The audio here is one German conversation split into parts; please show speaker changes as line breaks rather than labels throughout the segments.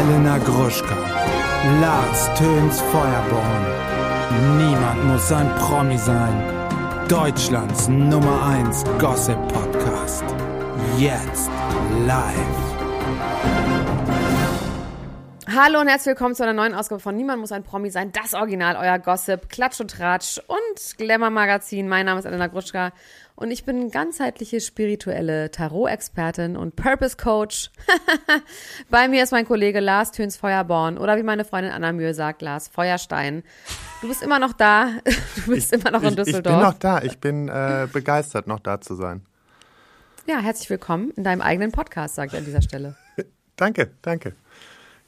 Elena Gruschka, Lars Töns Feuerborn. Niemand muss ein Promi sein. Deutschlands Nummer 1 Gossip Podcast. Jetzt live.
Hallo und herzlich willkommen zu einer neuen Ausgabe von Niemand muss ein Promi sein. Das Original, euer Gossip, Klatsch und Tratsch und Glamour-Magazin. Mein Name ist Elena Gruschka und ich bin ganzheitliche spirituelle Tarot-Expertin und Purpose-Coach. Bei mir ist mein Kollege Lars Töns Feuerborn oder wie meine Freundin Anna Mühe sagt, Lars Feuerstein. Du bist immer noch da. Du bist
ich,
immer noch in
ich,
Düsseldorf.
Ich bin noch da. Ich bin äh, begeistert, noch da zu sein.
Ja, herzlich willkommen in deinem eigenen Podcast, sage ich an dieser Stelle.
danke, danke.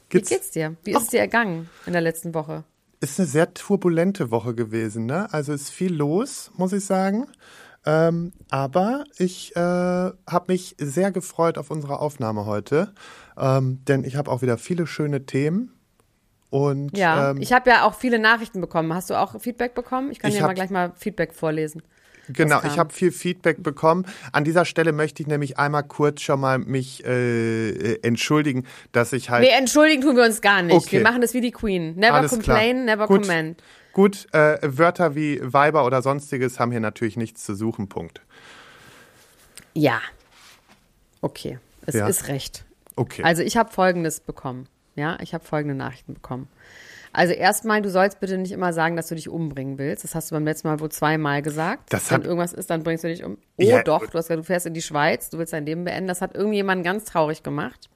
Gibt's? Wie geht's dir? Wie ist es dir ergangen in der letzten Woche?
Ist eine sehr turbulente Woche gewesen, ne? Also ist viel los, muss ich sagen. Ähm, aber ich äh, habe mich sehr gefreut auf unsere Aufnahme heute, ähm, denn ich habe auch wieder viele schöne Themen. Und,
ja,
ähm,
ich habe ja auch viele Nachrichten bekommen. Hast du auch Feedback bekommen? Ich kann
Ich
dir
hab-
mal gleich mal Feedback vorlesen.
Genau, ich habe viel Feedback bekommen. An dieser Stelle möchte ich nämlich einmal kurz schon mal mich äh, äh, entschuldigen, dass ich halt
Nee, entschuldigen tun wir uns gar nicht.
Okay.
Wir machen das wie die Queen. Never
Alles
complain,
klar.
never
Gut.
comment.
Gut, äh, Wörter wie Weiber oder sonstiges haben hier natürlich nichts zu suchen, Punkt.
Ja. Okay, es
Ja.
ist recht.
Okay.
Also ich habe Folgendes bekommen. Ja, ich habe folgende Nachrichten bekommen. Also erstmal, du sollst bitte nicht immer sagen, dass du dich umbringen willst. Das hast du beim letzten Mal wohl zweimal gesagt.
Das
Wenn
hat-
irgendwas ist, dann bringst du dich um. Oh
Ja.
doch, du hast gesagt, du fährst in die Schweiz, du willst dein Leben beenden. Das hat irgendjemanden ganz traurig gemacht.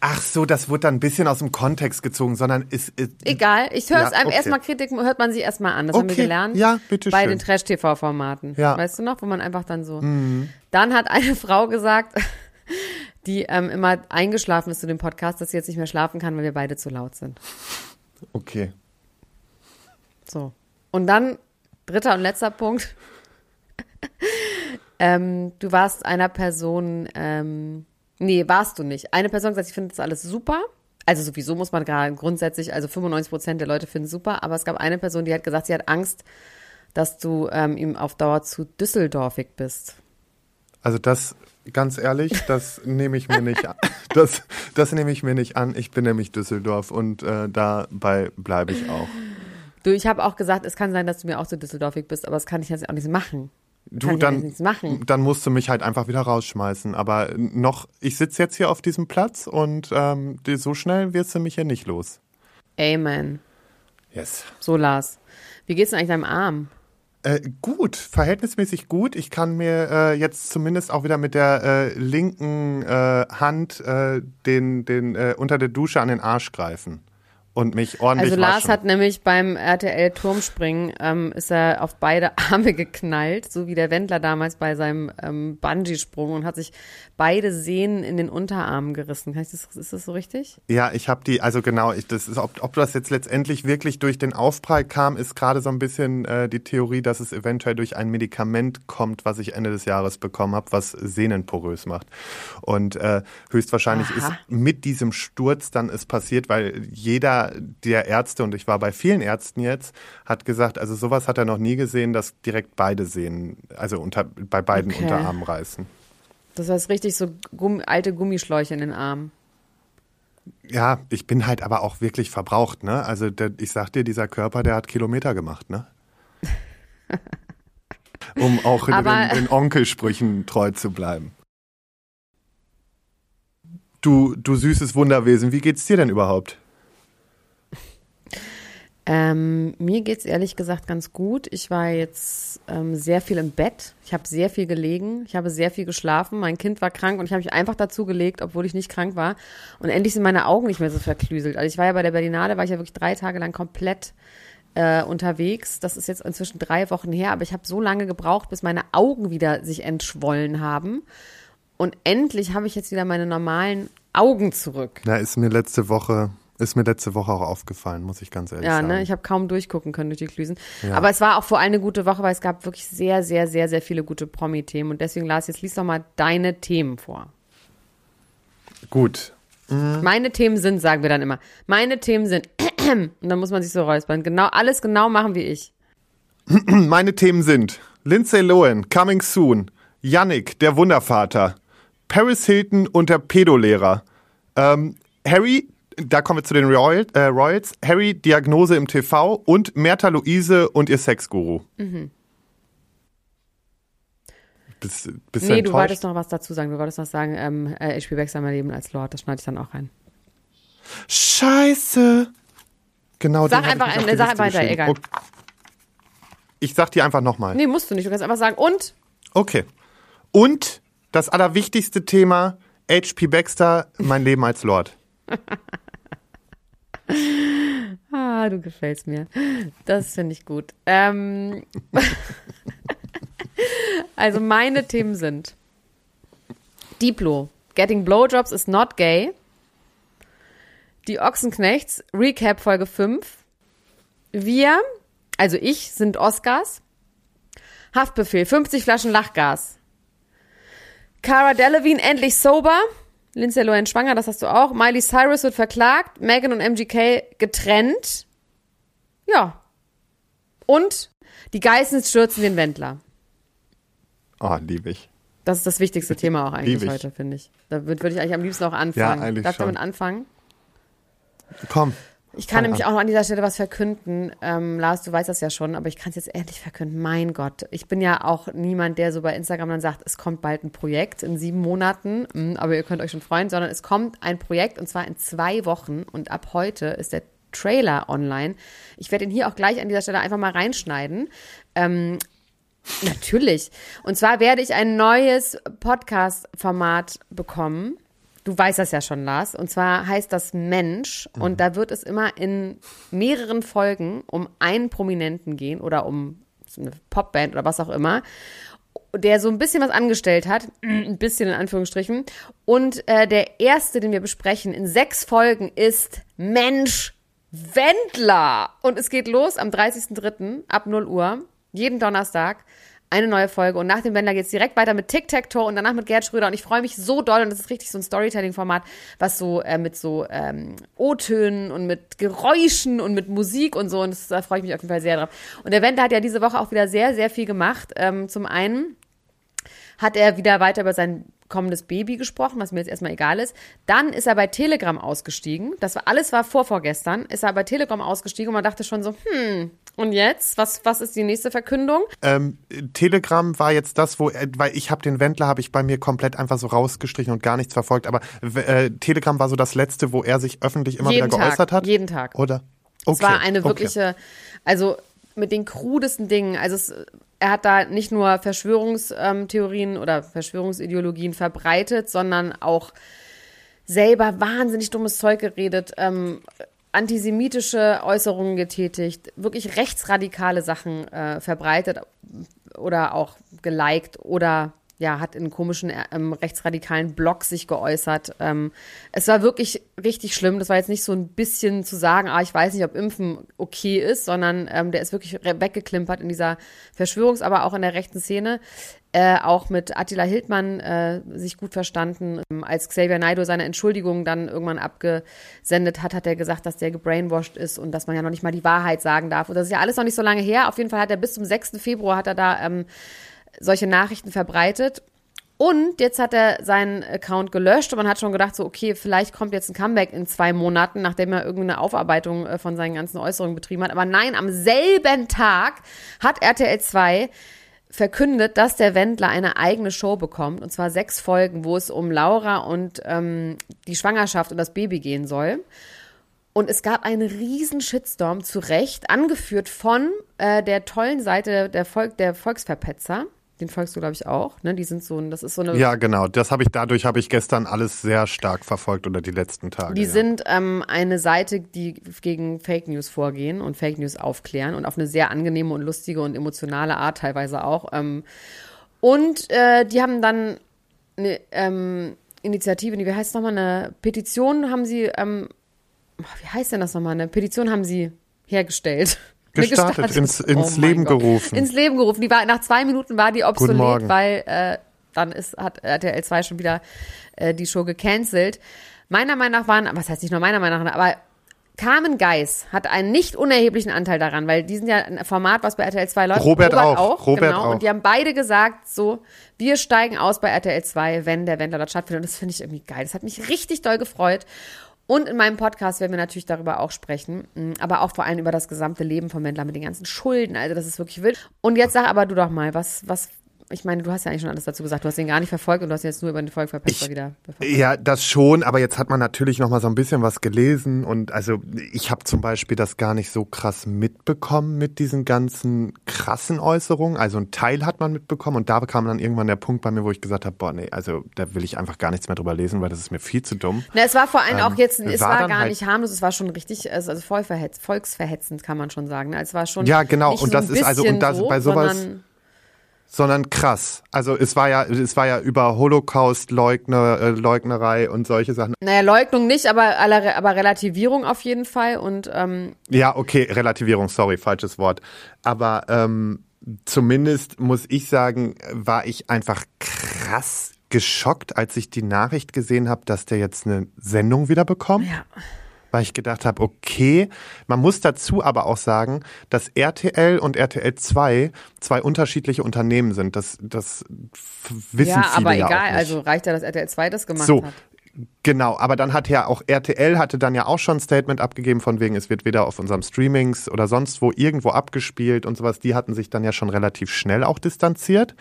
Ach so, das wurde dann ein bisschen aus dem Kontext gezogen, sondern ist, ist
Egal, ich höre es
Ja,
einem
okay.
erstmal Kritik, hört man sie erstmal an. Das haben wir
Okay,
gelernt.
ja, bitte
Bei
schön.
den Trash-TV-Formaten.
Ja. Mhm.
Weißt du noch, wo man einfach dann so. Dann hat eine Frau gesagt, die ähm, immer eingeschlafen ist zu dem Podcast, dass sie jetzt nicht mehr schlafen kann, weil wir beide zu laut sind.
Okay.
So. Und dann, dritter und letzter Punkt. ähm, du warst einer Person, ähm, nee, warst du nicht. Eine Person hat gesagt, ich finde das alles super. Also sowieso muss man gerade grundsätzlich, also 95 Prozent der Leute finden es super, aber es gab eine Person, die hat gesagt, sie hat Angst, dass du ähm, ihm auf Dauer zu düsseldorfig bist.
Also das, ganz ehrlich, das nehme ich mir nicht an. Das, das nehme ich mir nicht an. Ich bin nämlich Düsseldorf und äh, dabei bleibe ich auch.
Du, ich habe auch gesagt, es kann sein, dass du mir auch zu düsseldorfig bist, aber das kann ich jetzt auch nicht machen.
Du,
kann
dann,
nichts machen.
dann musst du mich halt einfach wieder rausschmeißen. Aber noch, ich sitze jetzt hier auf diesem Platz und ähm, so schnell wirst du mich hier nicht los.
Amen.
Yes.
So, Lars. Wie geht's denn eigentlich deinem Arm?
Äh, gut, verhältnismäßig gut. Ich kann mir äh, jetzt zumindest auch wieder mit der äh, linken äh, Hand äh, den, den äh, unter der Dusche an den Arsch greifen und mich ordentlich
Also Lars
waschen.
hat nämlich beim RTL Turmspringen ähm, ist er auf beide Arme geknallt, so wie der Wendler damals bei seinem ähm, Bungee-Sprung und hat sich beide Sehnen in den Unterarmen gerissen. Das, ist das so richtig?
Ja, ich habe die, also genau, ich, das ist, ob, ob das jetzt letztendlich wirklich durch den Aufprall kam, ist gerade so ein bisschen äh, die Theorie, dass es eventuell durch ein Medikament kommt, was ich Ende des Jahres bekommen habe, was Sehnen porös macht. Und äh, höchstwahrscheinlich
Aha.
ist mit diesem Sturz dann ist passiert, weil jeder der Ärzte, und ich war bei vielen Ärzten jetzt, hat gesagt, also sowas hat er noch nie gesehen, dass direkt beide Sehnen, also unter, bei beiden
Okay.
Unterarmen reißen.
Das heißt richtig so Gumm, alte Gummischläuche in den Armen.
Ja, ich bin halt aber auch wirklich verbraucht, ne? Also der, ich sag dir, dieser Körper, der hat Kilometer gemacht, ne? um auch in den, den Onkelsprüchen treu zu bleiben. Du, du süßes Wunderwesen, wie geht's dir denn überhaupt?
Ähm, mir geht's ehrlich gesagt ganz gut. Ich war jetzt ähm, sehr viel im Bett. Ich habe sehr viel gelegen. Ich habe sehr viel geschlafen. Mein Kind war krank und ich habe mich einfach dazu gelegt, obwohl ich nicht krank war. Und endlich sind meine Augen nicht mehr so verklüselt. Also ich war ja bei der Berlinale, war ich ja wirklich drei Tage lang komplett äh, unterwegs. Das ist jetzt inzwischen drei Wochen her, aber ich habe so lange gebraucht, bis meine Augen wieder sich entschwollen haben. Und endlich habe ich jetzt wieder meine normalen Augen zurück.
Na, ist mir letzte Woche, ist mir letzte Woche auch aufgefallen, muss ich ganz ehrlich
Ja,
sagen.
ne, ich habe kaum durchgucken können durch die Klüsen.
Ja.
Aber es war auch vor allem eine gute Woche, weil es gab wirklich sehr, sehr, sehr, sehr viele gute Promi-Themen. Und deswegen, Lars, jetzt lies doch mal deine Themen vor.
Gut.
Meine Themen sind, sagen wir dann immer, meine Themen sind, und dann muss man sich so räuspern, genau, alles genau machen wie ich.
Meine Themen sind Lindsay Lohan, Coming Soon, Yannick, der Wundervater, Paris Hilton und der Pedolehrer, ähm, Harry, da kommen wir zu den Royal, äh, Royals. Harry, Diagnose im TV und Merta Luise und ihr Sexguru. Mhm.
Bist, bist nee, du wolltest noch was dazu sagen. Du wolltest noch sagen, ähm, äh, ich spiele Wechsel mein Leben als Lord. Das schneide ich dann auch rein.
Scheiße. Genau.
Sag einfach, eine, sag weiter, egal. Okay.
Ich sag dir einfach nochmal.
Nee, musst du nicht. Du kannst einfach sagen, und?
Okay. Und das allerwichtigste Thema, H.P. Baxter, mein Leben als Lord.
ah, du gefällst mir. Das finde ich gut. Ähm, also meine Themen sind Diplo, Getting Blowjobs is not gay. Die Ochsenknechts, Recap Folge 5. Wir, also ich, sind Oscars. Haftbefehl, 50 Flaschen Lachgas. Cara Delevingne endlich sober. Lindsay Lohan schwanger, das hast du auch. Miley Cyrus wird verklagt. Megan und MGK getrennt. Ja. Und die Geissens stürzen den Wendler.
Oh, liebe ich.
Das ist das wichtigste Thema auch eigentlich heute, finde ich. Da würde ich eigentlich am liebsten auch anfangen. Ja, eigentlich Darf ich damit anfangen?
Komm.
Ich kann nämlich auch noch an dieser Stelle was verkünden. Ähm, Lars, du weißt das ja schon, aber ich kann es jetzt ehrlich verkünden. Mein Gott, ich bin ja auch niemand, der so bei Instagram dann sagt, es kommt bald ein Projekt in sieben Monaten, hm, aber ihr könnt euch schon freuen, sondern es kommt ein Projekt und zwar in zwei Wochen und ab heute ist der Trailer online. Ich werde ihn hier auch gleich an dieser Stelle einfach mal reinschneiden. Ähm, natürlich. Und zwar werde ich ein neues Podcast-Format bekommen Du weißt das ja schon, Lars. Und zwar heißt das Mensch. Mhm. Und da wird es immer in mehreren Folgen um einen Prominenten gehen oder um eine Popband oder was auch immer, der so ein bisschen was angestellt hat. Ein bisschen in Anführungsstrichen. Und äh, der erste, den wir besprechen in sechs Folgen ist Mensch Wendler. Und es geht los am 30.03. ab 0 Uhr. Jeden Donnerstag eine neue Folge. Und nach dem Wendler geht es direkt weiter mit Tic-Tac-Toe und danach mit Gerd Schröder. Und ich freue mich so doll. Und das ist richtig so ein Storytelling-Format, was so äh, mit so ähm, O-Tönen und mit Geräuschen und mit Musik und so. Und das, da freue ich mich auf jeden Fall sehr drauf. Und der Wendler hat ja diese Woche auch wieder sehr, sehr viel gemacht. Ähm, zum einen hat er wieder weiter über sein kommendes Baby gesprochen, was mir jetzt erstmal egal ist. Dann ist er bei Telegram ausgestiegen. Das war alles war vor vorgestern. Ist er bei Telegram ausgestiegen und man dachte schon so, hm, und jetzt? Was, was ist die nächste Verkündung?
Ähm, Telegram war jetzt das, wo, weil ich habe den Wendler, habe ich bei mir komplett einfach so rausgestrichen und gar nichts verfolgt. Aber äh, Telegram war so das letzte, wo er sich öffentlich immer jeden wieder Tag, geäußert hat.
Jeden Tag.
Oder?
Okay. Es war eine wirkliche, okay. also mit den krudesten Dingen. Also es, er hat da nicht nur Verschwörungstheorien oder Verschwörungsideologien verbreitet, sondern auch selber wahnsinnig dummes Zeug geredet. Ähm, antisemitische Äußerungen getätigt, wirklich rechtsradikale Sachen äh, verbreitet oder auch geliked oder ja, hat in komischen ähm, rechtsradikalen Blogs sich geäußert. Ähm, es war wirklich richtig schlimm. Das war jetzt nicht so ein bisschen zu sagen, ah, ich weiß nicht, ob Impfen okay ist, sondern ähm, der ist wirklich weggeklimpert in dieser Verschwörungs-, aber auch in der rechten Szene. Äh, auch mit Attila Hildmann äh, sich gut verstanden. Ähm, als Xavier Naidoo seine Entschuldigung dann irgendwann abgesendet hat, hat er gesagt, dass der gebrainwashed ist und dass man ja noch nicht mal die Wahrheit sagen darf. Und das ist ja alles noch nicht so lange her. Auf jeden Fall hat er bis zum 6. Februar hat er da ähm, solche Nachrichten verbreitet. Und jetzt hat er seinen Account gelöscht und man hat schon gedacht, so, okay, vielleicht kommt jetzt ein Comeback in zwei Monaten, nachdem er irgendeine Aufarbeitung äh, von seinen ganzen Äußerungen betrieben hat. Aber nein, am selben Tag hat RTL 2 verkündet, dass der Wendler eine eigene Show bekommt, und zwar sechs Folgen, wo es um Laura und ähm, die Schwangerschaft und das Baby gehen soll. Und es gab einen riesen Shitstorm, zu Recht, angeführt von äh, der tollen Seite der, Volk, der Volksverpetzer. Den folgst du, glaube ich, auch. Ne? Die sind so, das ist so eine.
Ja, genau. Das habe ich, dadurch habe ich gestern alles sehr stark verfolgt oder die letzten Tage.
Die
ja.
sind ähm, eine Seite, die gegen Fake News vorgehen und Fake News aufklären und auf eine sehr angenehme und lustige und emotionale Art teilweise auch. Ähm, und äh, die haben dann eine ähm, Initiative, wie heißt es nochmal, eine Petition haben sie, ähm, wie heißt denn das nochmal, eine Petition haben sie hergestellt
gestartet, gestartet. ins, ins oh Leben Gott. gerufen.
Ins Leben gerufen. Die war, nach zwei Minuten war die obsolet, weil äh, dann ist, hat RTL 2 schon wieder äh, die Show gecancelt. Meiner Meinung nach waren, was heißt nicht nur meiner Meinung nach, aber Carmen Geis hat einen nicht unerheblichen Anteil daran, weil die sind ja ein Format, was bei RTL 2 läuft.
Robert, Robert auch. auch. Robert
genau.
auch.
Und die haben beide gesagt, so, wir steigen aus bei RTL 2, wenn der Wendler dort stattfindet. Und das finde ich irgendwie geil. Das hat mich richtig doll gefreut. Und in meinem Podcast werden wir natürlich darüber auch sprechen, mm, aber auch vor allem über das gesamte Leben von Wendler mit den ganzen Schulden. Also das ist wirklich wild. Und jetzt sag aber du doch mal, was, was, ich meine, du hast ja eigentlich schon alles dazu gesagt. Du hast ihn gar nicht verfolgt und du hast ihn jetzt nur über den Volksverpester wieder verfolgt.
Ja, das schon, aber jetzt hat man natürlich noch mal so ein bisschen was gelesen und also ich habe zum Beispiel das gar nicht so krass mitbekommen mit diesen ganzen krassen Äußerungen. Also ein Teil hat man mitbekommen und da kam dann irgendwann der Punkt bei mir, wo ich gesagt habe, boah, nee, also da will ich einfach gar nichts mehr drüber lesen, weil das ist mir viel zu dumm.
Na, es war vor allem auch
Ähm,
jetzt, es
war
war, gar
halt-
nicht harmlos, es war schon richtig, also voll verhetz, volksverhetzend kann man schon sagen. ne? Es war schon
Ja, genau, und
so
das ist also- und das-
so,
bei sowas-
sondern
krass. Also es war ja, es war ja über Holocaust-Leugner, äh, und solche Sachen.
Naja, Leugnung nicht, aber, aber Relativierung auf jeden Fall. Und ähm,
Ja, okay, Relativierung, sorry, falsches Wort. Aber ähm, zumindest muss ich sagen, war ich einfach krass geschockt, als ich die Nachricht gesehen habe, dass der jetzt eine Sendung wieder bekommt.
ja,
Weil ich gedacht habe, okay, man muss dazu aber auch sagen, dass RTL und RTL 2 zwei unterschiedliche Unternehmen sind. Das, das wissen
ja
viele
aber
ja
egal,
auch nicht.
also reicht ja, dass RTL 2 das gemacht
So,
hat.
Genau, aber dann hat ja auch RTL hatte dann ja auch schon ein Statement abgegeben von wegen, es wird weder auf unserem Streamings oder sonst wo irgendwo abgespielt und sowas. Die hatten sich dann ja schon relativ schnell auch distanziert.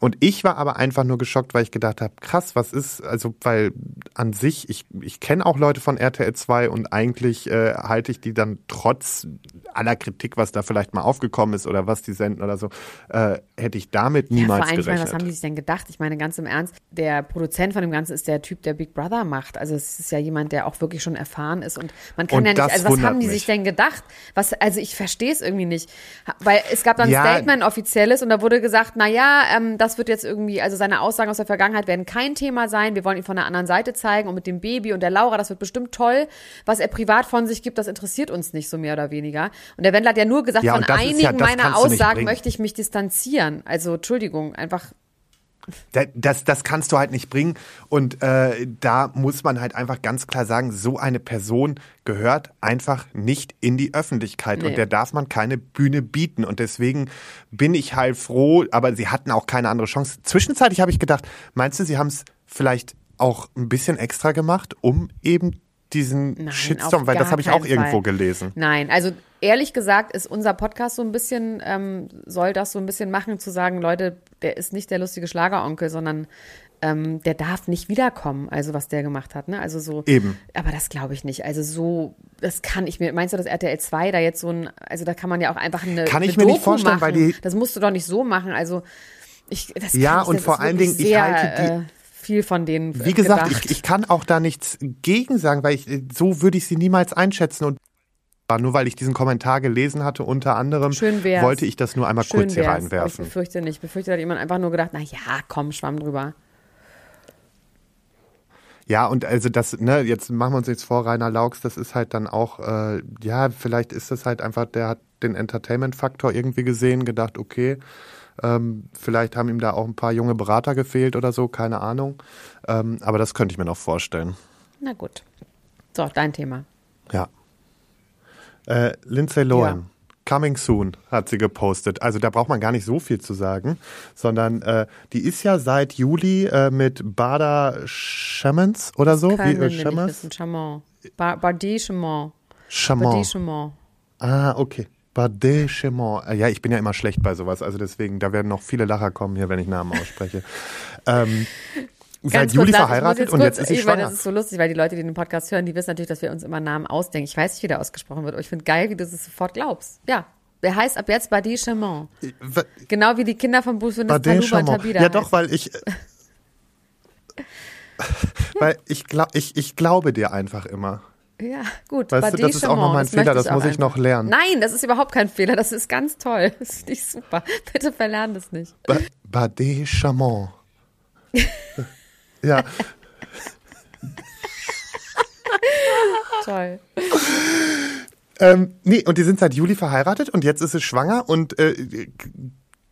Und ich war aber einfach nur geschockt, weil ich gedacht habe, krass, was ist, also weil an sich, ich, ich kenne auch Leute von RTL 2 und eigentlich äh, halte ich die dann trotz aller Kritik, was da vielleicht mal aufgekommen ist oder was die senden oder so, äh, hätte ich damit
Ja,
niemals
vor allem, ich meine,
gerechnet.
was haben die sich denn gedacht? Ich meine, ganz im Ernst, der Produzent von dem Ganzen ist der Typ, der Big Brother macht. Also es ist ja jemand, der auch wirklich schon erfahren ist und man kann
Und
ja nicht, also was haben die
mich.
sich denn gedacht? Was, also ich verstehe es irgendwie nicht. Weil es gab dann
Ja.
ein Statement, ein offizielles, und da wurde gesagt, na ja, ähm, das wird jetzt irgendwie, also seine Aussagen aus der Vergangenheit werden kein Thema sein. Wir wollen ihn von der anderen Seite zeigen und mit dem Baby und der Laura, das wird bestimmt toll. Was er privat von sich gibt, das interessiert uns nicht so mehr oder weniger. Und der Wendler hat ja nur gesagt,
Ja,
von einigen
ja-
meiner Aussagen möchte ich mich distanzieren. Also Entschuldigung, einfach
Das, das kannst du halt nicht bringen. Und äh, da muss man halt einfach ganz klar sagen, so eine Person gehört einfach nicht in die Öffentlichkeit.
Nee.
Und der darf man keine Bühne bieten. Und deswegen bin ich halt froh, aber sie hatten auch keine andere Chance. Zwischenzeitlich habe ich gedacht, meinst du, sie haben es vielleicht auch ein bisschen extra gemacht, um eben diesen
Nein,
Shitstorm, weil das habe ich auch
keinen
irgendwo
Fall.
gelesen.
Nein, also ehrlich gesagt ist unser Podcast so ein bisschen, ähm, soll das so ein bisschen machen, zu sagen, Leute, der ist nicht der lustige Schlageronkel, sondern ähm, der darf nicht wiederkommen, also was der gemacht hat, ne? Also so.
Eben.
Aber das glaube ich nicht. Also so, das kann ich mir, meinst du, dass RTL 2 da jetzt so ein, also da kann man ja auch einfach eine,
Kann ich
eine
mir nicht
Doku
vorstellen,
machen.
weil die-
Das musst du doch nicht so machen, also ich, das
Ja,
ich,
und
das
vor allen Dingen, ich
sehr,
halte die-
äh, viel von denen
Wie gesagt, ich, ich kann auch da nichts gegen sagen, weil ich, so würde ich sie niemals einschätzen. Und nur weil ich diesen Kommentar gelesen hatte, unter anderem, wollte ich das nur einmal
Schön
kurz hier
wär's, aber Ich
reinwerfen.
befürchte nicht. Ich befürchte, da hat jemand einfach nur gedacht, na ja, komm, schwamm drüber.
Ja, und also das, ne, jetzt machen wir uns jetzt vor, Rainer Laux, das ist halt dann auch, äh, ja, vielleicht ist das halt einfach, der hat den Entertainment-Faktor irgendwie gesehen, gedacht, okay, ähm, vielleicht haben ihm da auch ein paar junge Berater gefehlt oder so, keine Ahnung. Ähm, aber das könnte ich mir noch vorstellen.
Na gut. So, dein Thema.
Ja. Äh, Lindsay Lohan.
Ja.
Coming soon hat sie gepostet. Also da braucht man gar nicht so viel zu sagen, sondern äh, die ist ja seit Juli äh, mit Bada Shamans oder so. Wie, äh.
Chamon. Ba Bardechemont.
Chamon.
Bardechemont.
Ah, okay. Badechemont. Äh, Ja, ich bin ja immer schlecht bei sowas, also deswegen, da werden noch viele Lacher kommen hier, wenn ich Namen ausspreche. ähm, seit
Ganz
Juli
kurz,
verheiratet und
kurz,
jetzt ist sie
ich meine,
schwanger.
Das ist so lustig, weil die Leute, die den Podcast hören, die wissen natürlich, dass wir uns immer Namen ausdenken. Ich weiß nicht, wie der ausgesprochen wird, aber ich finde geil, wie du es sofort glaubst. Ja, der heißt ab jetzt Bardechemont.
W-
Genau wie die Kinder von Bufinis Taluba und
Badechemont.
Tabida.
Ja, doch, weil ich. weil ich, glaub, ich, ich glaube dir einfach immer.
Ja, gut.
Weißt du, das ist auch noch mein
Badechemont,
Fehler, das muss ich noch lernen.
Nein, das ist überhaupt kein Fehler, das ist ganz toll. Das ist nicht super. Bitte verlern das nicht.
Ba Badechemont. ja,
Toll.
ähm, nee, und die sind seit Juli verheiratet und jetzt ist sie schwanger und äh,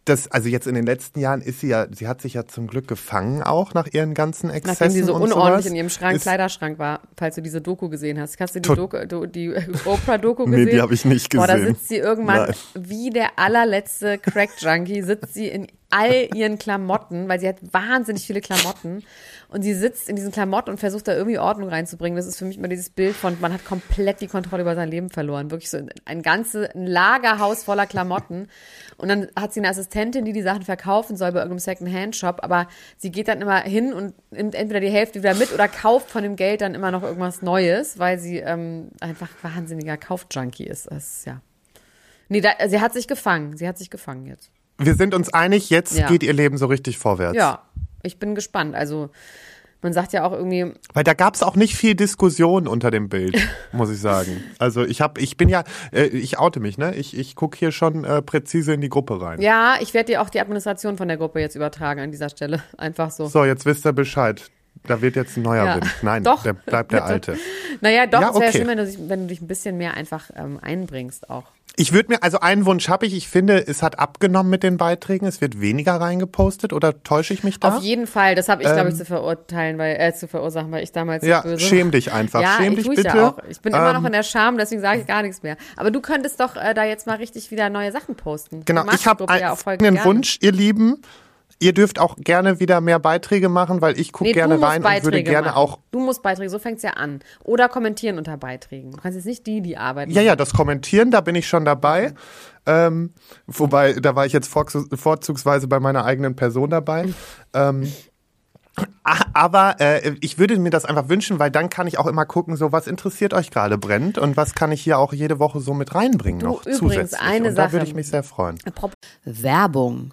das, also jetzt in den letzten Jahren ist sie ja, sie hat sich ja zum Glück gefangen auch nach ihren ganzen Exzessen
Nachdem sie so
und
unordentlich
sowas.
in ihrem Schrank,
ist,
Kleiderschrank war, falls du diese Doku gesehen hast. Hast du die, Doku, do, die Oprah-Doku gesehen?
Nee, die habe ich nicht
Boah, da
gesehen.
sitzt sie irgendwann
Nein.
wie der allerletzte Crack-Junkie, sitzt sie in all ihren Klamotten, weil sie hat wahnsinnig viele Klamotten. Und sie sitzt in diesen Klamotten und versucht da irgendwie Ordnung reinzubringen. Das ist für mich immer dieses Bild von, man hat komplett die Kontrolle über sein Leben verloren. Wirklich so ein ganze ein Lagerhaus voller Klamotten. Und dann hat sie eine Assistentin, die die Sachen verkaufen soll bei irgendeinem Second-Hand-Shop. Aber sie geht dann immer hin und nimmt entweder die Hälfte wieder mit oder kauft von dem Geld dann immer noch irgendwas Neues, weil sie ähm, einfach wahnsinniger Kaufjunkie ist. Das ist ja. Nee, da, sie hat sich gefangen. Sie hat sich gefangen jetzt.
Wir sind uns einig, jetzt
Ja.
geht ihr Leben so richtig vorwärts.
Ja, ich bin gespannt. Also, man sagt ja auch irgendwie,
Weil da gab es auch nicht viel Diskussion unter dem Bild, muss ich sagen. Also ich habe, ich bin ja, äh, ich oute mich, ne? Ich, ich gucke hier schon äh, präzise in die Gruppe rein.
ja, ich werde dir auch die Administration von der Gruppe jetzt übertragen an dieser Stelle. Einfach so.
So, jetzt wisst ihr Bescheid. Da wird jetzt ein neuer
Ja.
Wind. Nein,
Doch,
der bleibt der alte.
Naja, doch,
Ja,
es wäre
okay.
schön, wenn du, dich, wenn du dich ein bisschen mehr einfach ähm, einbringst auch.
Ich würde mir, also einen Wunsch habe ich. Ich finde, es hat abgenommen mit den Beiträgen. Es wird weniger reingepostet oder täusche ich mich da?
Auf jeden Fall, das habe ich, glaube ich, zu verurteilen, weil, äh, zu verursachen, weil ich damals
Ähm. ja,
böse
schäm dich einfach.
Ja,
schäm
ich
dich bitte.
ich ja auch. Ich bin immer
Ähm,
noch in der Scham, deswegen sage ich gar nichts mehr. Aber du könntest doch äh, da jetzt mal richtig wieder neue Sachen posten.
Genau, ich habe
ja
einen. Wunsch, ihr Lieben. Ihr dürft auch gerne wieder mehr Beiträge machen, weil ich gucke
Nee,
gerne rein und
Beiträge
würde gerne
machen.
auch.
Du musst Beiträge, so fängt's ja an. Oder kommentieren unter Beiträgen. Du kannst jetzt nicht die, die arbeiten.
Ja, ja, das Kommentieren, da bin ich schon dabei. Ähm, wobei, da war ich jetzt vorzu- vorzugsweise bei meiner eigenen Person dabei. ähm, a- aber äh, ich würde mir das einfach wünschen, weil dann kann ich auch immer gucken, so was interessiert euch gerade brennt und was kann ich hier auch jede Woche so mit reinbringen
Du,
noch
übrigens,
zusätzlich.
eine
und da
Sache.
würde ich mich sehr freuen.
Werbung.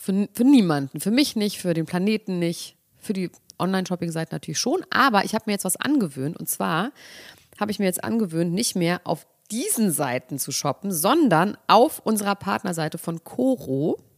Für, für niemanden. Für mich nicht, für den Planeten nicht, für die Online-Shopping-Seiten natürlich schon. Aber ich habe mir jetzt was angewöhnt. Und zwar habe ich mir jetzt angewöhnt, nicht mehr auf diesen Seiten zu shoppen, sondern auf unserer Partnerseite von Coro.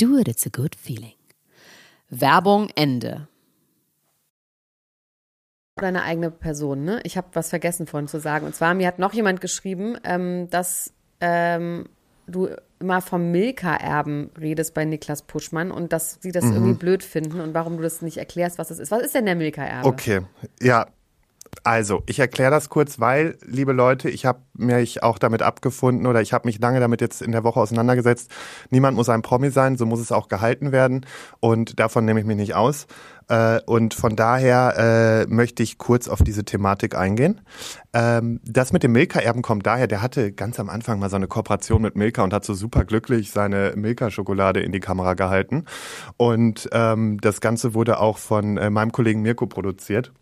Do it, it's a good feeling. Werbung Ende. Deine eigene Person, ne? Ich habe was vergessen vorhin zu sagen. Und zwar, mir hat noch jemand geschrieben, ähm, dass ähm, du immer vom Milka-Erben redest bei Niklas Puschmann und dass sie das
Mhm.
irgendwie blöd finden und warum du das nicht erklärst, was das ist. Was ist denn der Milka-Erbe?
Okay, ja. Also, ich erkläre das kurz, weil, liebe Leute, ich habe mich auch damit abgefunden oder ich habe mich lange damit jetzt in der Woche auseinandergesetzt. Niemand muss ein Promi sein, so muss es auch gehalten werden und davon nehme ich mich nicht aus. Äh, und von daher äh, möchte ich kurz auf diese Thematik eingehen. Ähm, das mit dem Milka-Erben kommt daher, der hatte ganz am Anfang mal so eine Kooperation mit Milka und hat so super glücklich seine Milka-Schokolade in die Kamera gehalten. Und ähm, das Ganze wurde auch von äh, meinem Kollegen Mirko produziert.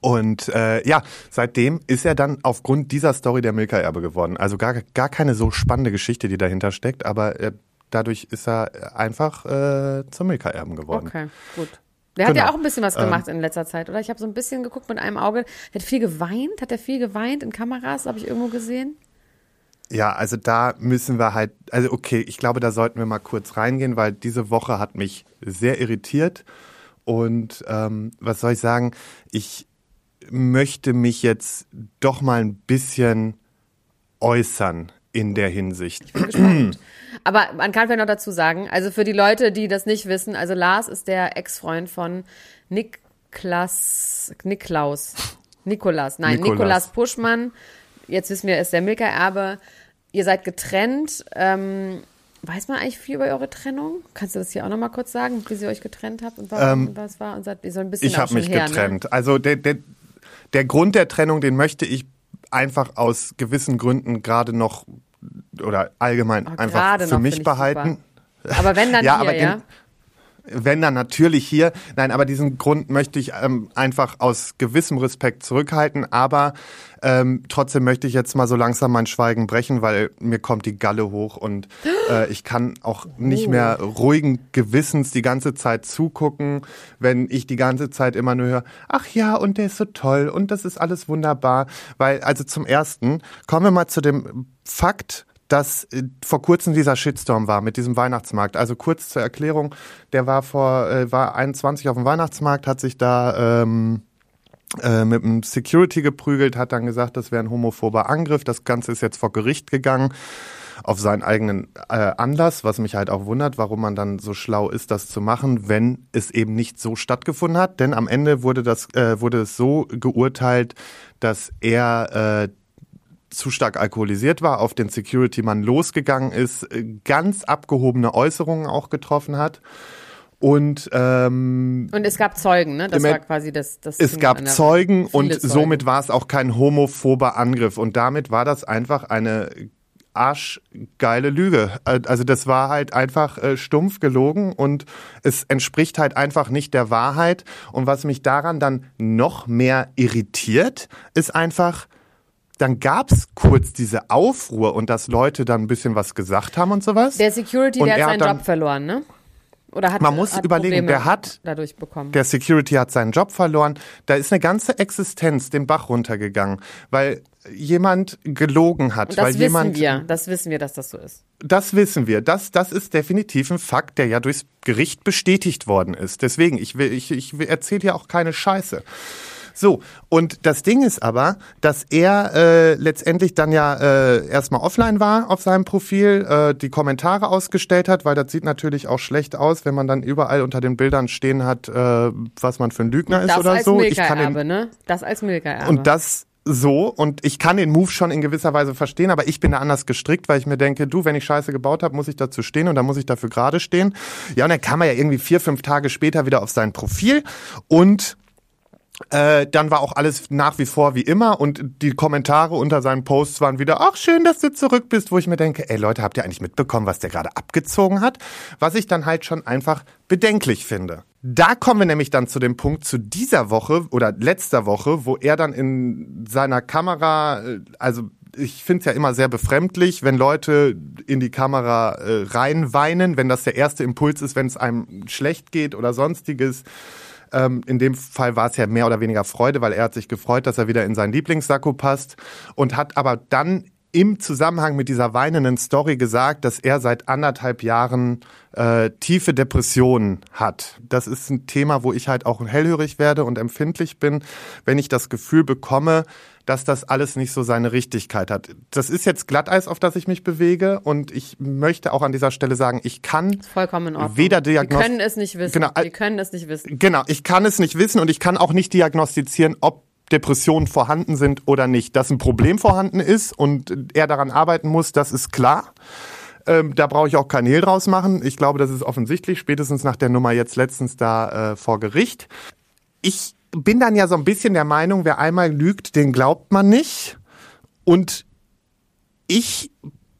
Und äh, ja, seitdem ist er dann aufgrund dieser Story der Milka-Erbe geworden. Also gar, gar keine so spannende Geschichte, die dahinter steckt, aber äh, dadurch ist er einfach äh, zum Milka-Erben geworden.
Okay, gut. Der hat ja
Genau.
auch ein bisschen was gemacht in letzter Zeit, oder? Ich habe so ein bisschen geguckt mit einem Auge. Der hat viel geweint. Hat er viel geweint in Kameras? Habe ich irgendwo gesehen?
Ja, also da müssen wir halt, also okay, ich glaube, da sollten wir mal kurz reingehen, weil diese Woche hat mich sehr irritiert. Und ähm, was soll ich sagen? Ich möchte mich jetzt doch mal ein bisschen äußern in der Hinsicht.
Aber man kann vielleicht noch dazu sagen, also für die Leute, die das nicht wissen, also Lars ist der Ex-Freund von Niklas, Niklaus, Nikolas, nein,
Nikolas.
Nikolas Puschmann. Jetzt wissen wir, er ist der Milka-Erbe. Ihr seid getrennt. Ähm, weiß man eigentlich viel über eure Trennung? Kannst du das hier auch nochmal kurz sagen, wie ihr euch getrennt habt und warum und was war? Und seid, ihr so ein bisschen
Ich habe mich
her,
getrennt. Also der, der, der Grund der Trennung, den möchte ich einfach aus gewissen Gründen gerade noch oder allgemein
Oh,
einfach für mich behalten.
Ne? Aber wenn dann
Ja,
hier,
aber
ja?
Wenn dann natürlich hier, nein, aber diesen Grund möchte ich ähm, einfach aus gewissem Respekt zurückhalten, aber ähm, trotzdem möchte ich jetzt mal so langsam mein Schweigen brechen, weil mir kommt die Galle hoch und äh, ich kann auch nicht
Oh.
mehr ruhigen Gewissens die ganze Zeit zugucken, wenn ich die ganze Zeit immer nur höre, ach ja, und der ist so toll und das ist alles wunderbar, weil also zum ersten kommen wir mal zu dem Fakt, dass äh, vor kurzem dieser Shitstorm war mit diesem Weihnachtsmarkt. Also kurz zur Erklärung, der war vor äh, war 21 auf dem Weihnachtsmarkt, hat sich da ähm, äh, mit einem Security geprügelt, hat dann gesagt, das wäre ein homophober Angriff. Das Ganze ist jetzt vor Gericht gegangen auf seinen eigenen äh, Anlass, was mich halt auch wundert, warum man dann so schlau ist, das zu machen, wenn es eben nicht so stattgefunden hat. Denn am Ende wurde das äh, wurde es so geurteilt, dass er äh, zu stark alkoholisiert war, auf den Security-Mann losgegangen ist, äh, ganz abgehobene Äußerungen auch getroffen hat. Und ähm,
Und es gab Zeugen, ne? Das war quasi das. das
es gab Zeugen und
Zeugen.
somit war es auch kein homophober Angriff. Und damit war das einfach eine arschgeile Lüge. Also das war halt einfach äh, stumpf gelogen und es entspricht halt einfach nicht der Wahrheit. Und was mich daran dann noch mehr irritiert, ist einfach, dann gab's kurz diese Aufruhr und dass Leute dann ein bisschen was gesagt haben und sowas.
Der Security,
Und
der hat
hat
seinen
dann-
Job verloren, ne? Oder hat,
Man muss
hat
überlegen,
Probleme
der hat-
dadurch bekommen.
Der Security hat seinen Job verloren. Da ist eine ganze Existenz den Bach runtergegangen, weil jemand gelogen hat,
Und das
weil
wissen
jemand
wir. Das wissen wir, dass das so ist.
das wissen wir. Das, das ist definitiv ein Fakt, der ja durchs Gericht bestätigt worden ist. Deswegen, ich, will, ich, ich erzähle ja auch keine Scheiße. So, und das Ding ist aber, dass er äh, letztendlich dann ja äh, erstmal offline war auf seinem Profil, äh, die Kommentare ausgestellt hat, weil das sieht natürlich auch schlecht aus, wenn man dann überall unter den Bildern stehen hat, äh, was man für ein Lügner ist
Das
oder
als
so. Ich kann den,
ne? Das als Milka-Erbe.
und das so, und ich kann den Move schon in gewisser Weise verstehen, aber ich bin da anders gestrickt, weil ich mir denke, du, wenn ich Scheiße gebaut habe, muss ich dazu stehen und dann muss ich dafür gerade stehen. Ja, und dann kam er ja irgendwie vier, fünf Tage später wieder auf sein Profil und Äh, dann war auch alles nach wie vor wie immer und die Kommentare unter seinen Posts waren wieder, ach schön, dass du zurück bist, wo ich mir denke, ey Leute, habt ihr eigentlich mitbekommen, was der gerade abgezogen hat? Was ich dann halt schon einfach bedenklich finde. Da kommen wir nämlich dann zu dem Punkt zu dieser Woche oder letzter Woche, wo er dann in seiner Kamera, äh, also ich finde es ja immer sehr befremdlich, wenn Leute in die Kamera äh, reinweinen, wenn das der erste Impuls ist, wenn es einem schlecht geht oder sonstiges. Ähm, in dem Fall war es ja mehr oder weniger Freude, weil er hat sich gefreut, dass er wieder in seinen Lieblingssacko passt und hat aber dann im Zusammenhang mit dieser weinenden Story gesagt, dass er seit anderthalb Jahren äh, tiefe Depressionen hat. Das ist ein Thema, wo ich halt auch hellhörig werde und empfindlich bin, wenn ich das Gefühl bekomme, dass das alles nicht so seine Richtigkeit hat. Das ist jetzt Glatteis, auf das ich mich bewege und ich möchte auch an dieser Stelle sagen, ich kann weder
Wir
diagnostizieren.
können es nicht wissen.
Genau.
Wir können es nicht wissen.
Genau, ich kann es nicht wissen und ich kann auch nicht diagnostizieren, ob Depressionen vorhanden sind oder nicht. Dass ein Problem vorhanden ist und er daran arbeiten muss, das ist klar. Ähm, da brauche ich auch keinen Hehl draus machen. Ich glaube, das ist offensichtlich, spätestens nach der Nummer jetzt letztens da äh, vor Gericht. Ich bin dann ja so ein bisschen der Meinung, wer einmal lügt, den glaubt man nicht. Und ich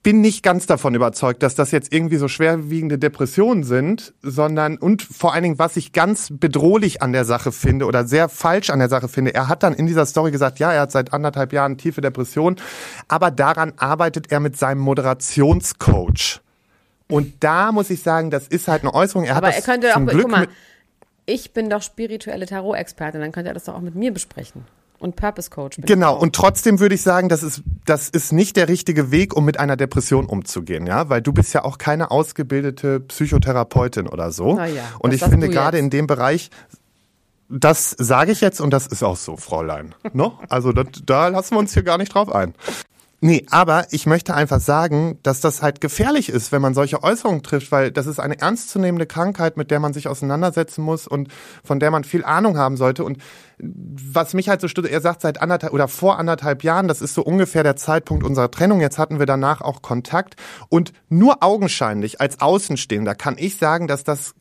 bin nicht ganz davon überzeugt, dass das jetzt irgendwie so schwerwiegende Depressionen sind, sondern und vor allen Dingen, was ich ganz bedrohlich an der Sache finde oder sehr falsch an der Sache finde, er hat dann in dieser Story gesagt, ja, er hat seit anderthalb Jahren tiefe Depression, aber daran arbeitet er mit seinem Moderationscoach. Und da muss ich sagen, das ist halt eine Äußerung. Er
Aber
hat
er
das
könnte auch, guck mal, ich bin doch spirituelle Tarot-Expertin, dann könnte er das doch auch mit mir besprechen. Und Purpose Coach.
Genau, und trotzdem würde ich sagen, das ist, das ist nicht der richtige Weg, um mit einer Depression umzugehen, ja, weil du bist ja auch keine ausgebildete Psychotherapeutin oder so.
Na ja,
und ich finde gerade in dem Bereich, das sage ich jetzt und das ist auch so, Fräulein. ne? Also das, da lassen wir uns hier gar nicht drauf ein. Nee, aber ich möchte einfach sagen, dass das halt gefährlich ist, wenn man solche Äußerungen trifft, weil das ist eine ernstzunehmende Krankheit, mit der man sich auseinandersetzen muss und von der man viel Ahnung haben sollte. Und was mich halt so stört, er sagt seit anderthalb oder vor anderthalb Jahren, das ist so ungefähr der Zeitpunkt unserer Trennung. Jetzt hatten wir danach auch Kontakt und nur augenscheinlich als Außenstehender kann ich sagen, dass das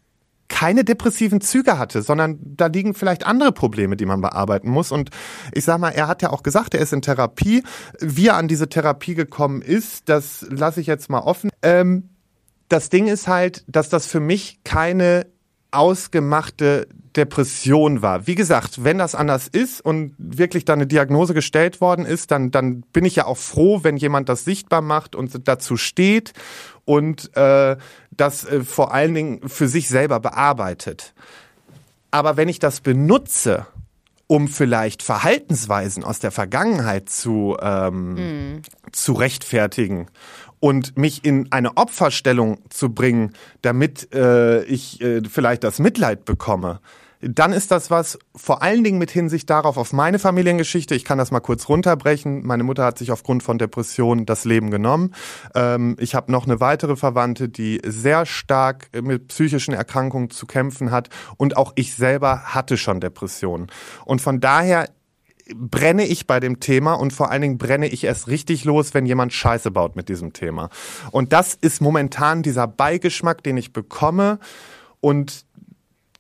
keine depressiven Züge hatte, sondern da liegen vielleicht andere Probleme, die man bearbeiten muss. Und ich sag mal, er hat ja auch gesagt, er ist in Therapie. Wie er an diese Therapie gekommen ist, das lasse ich jetzt mal offen. Ähm, das Ding ist halt, dass das für mich keine ausgemachte Depression war. Wie gesagt, wenn das anders ist und wirklich da eine Diagnose gestellt worden ist, dann, dann bin ich ja auch froh, wenn jemand das sichtbar macht und dazu steht und äh, das äh, vor allen Dingen für sich selber bearbeitet. Aber wenn ich das benutze, um vielleicht Verhaltensweisen aus der Vergangenheit zu, ähm, zu rechtfertigen und mich in eine Opferstellung zu bringen, damit äh, ich äh, vielleicht das Mitleid bekomme, dann ist das was, vor allen Dingen mit Hinsicht darauf, auf meine Familiengeschichte, ich kann das mal kurz runterbrechen. Meine Mutter hat sich aufgrund von Depressionen das Leben genommen. Ähm, ich habe noch eine weitere Verwandte, die sehr stark mit psychischen Erkrankungen zu kämpfen hat. Und auch ich selber hatte schon Depressionen. Und von daher brenne ich bei dem Thema und vor allen Dingen brenne ich erst richtig los, wenn jemand Scheiße baut mit diesem Thema. Und das ist momentan dieser Beigeschmack, den ich bekomme. Und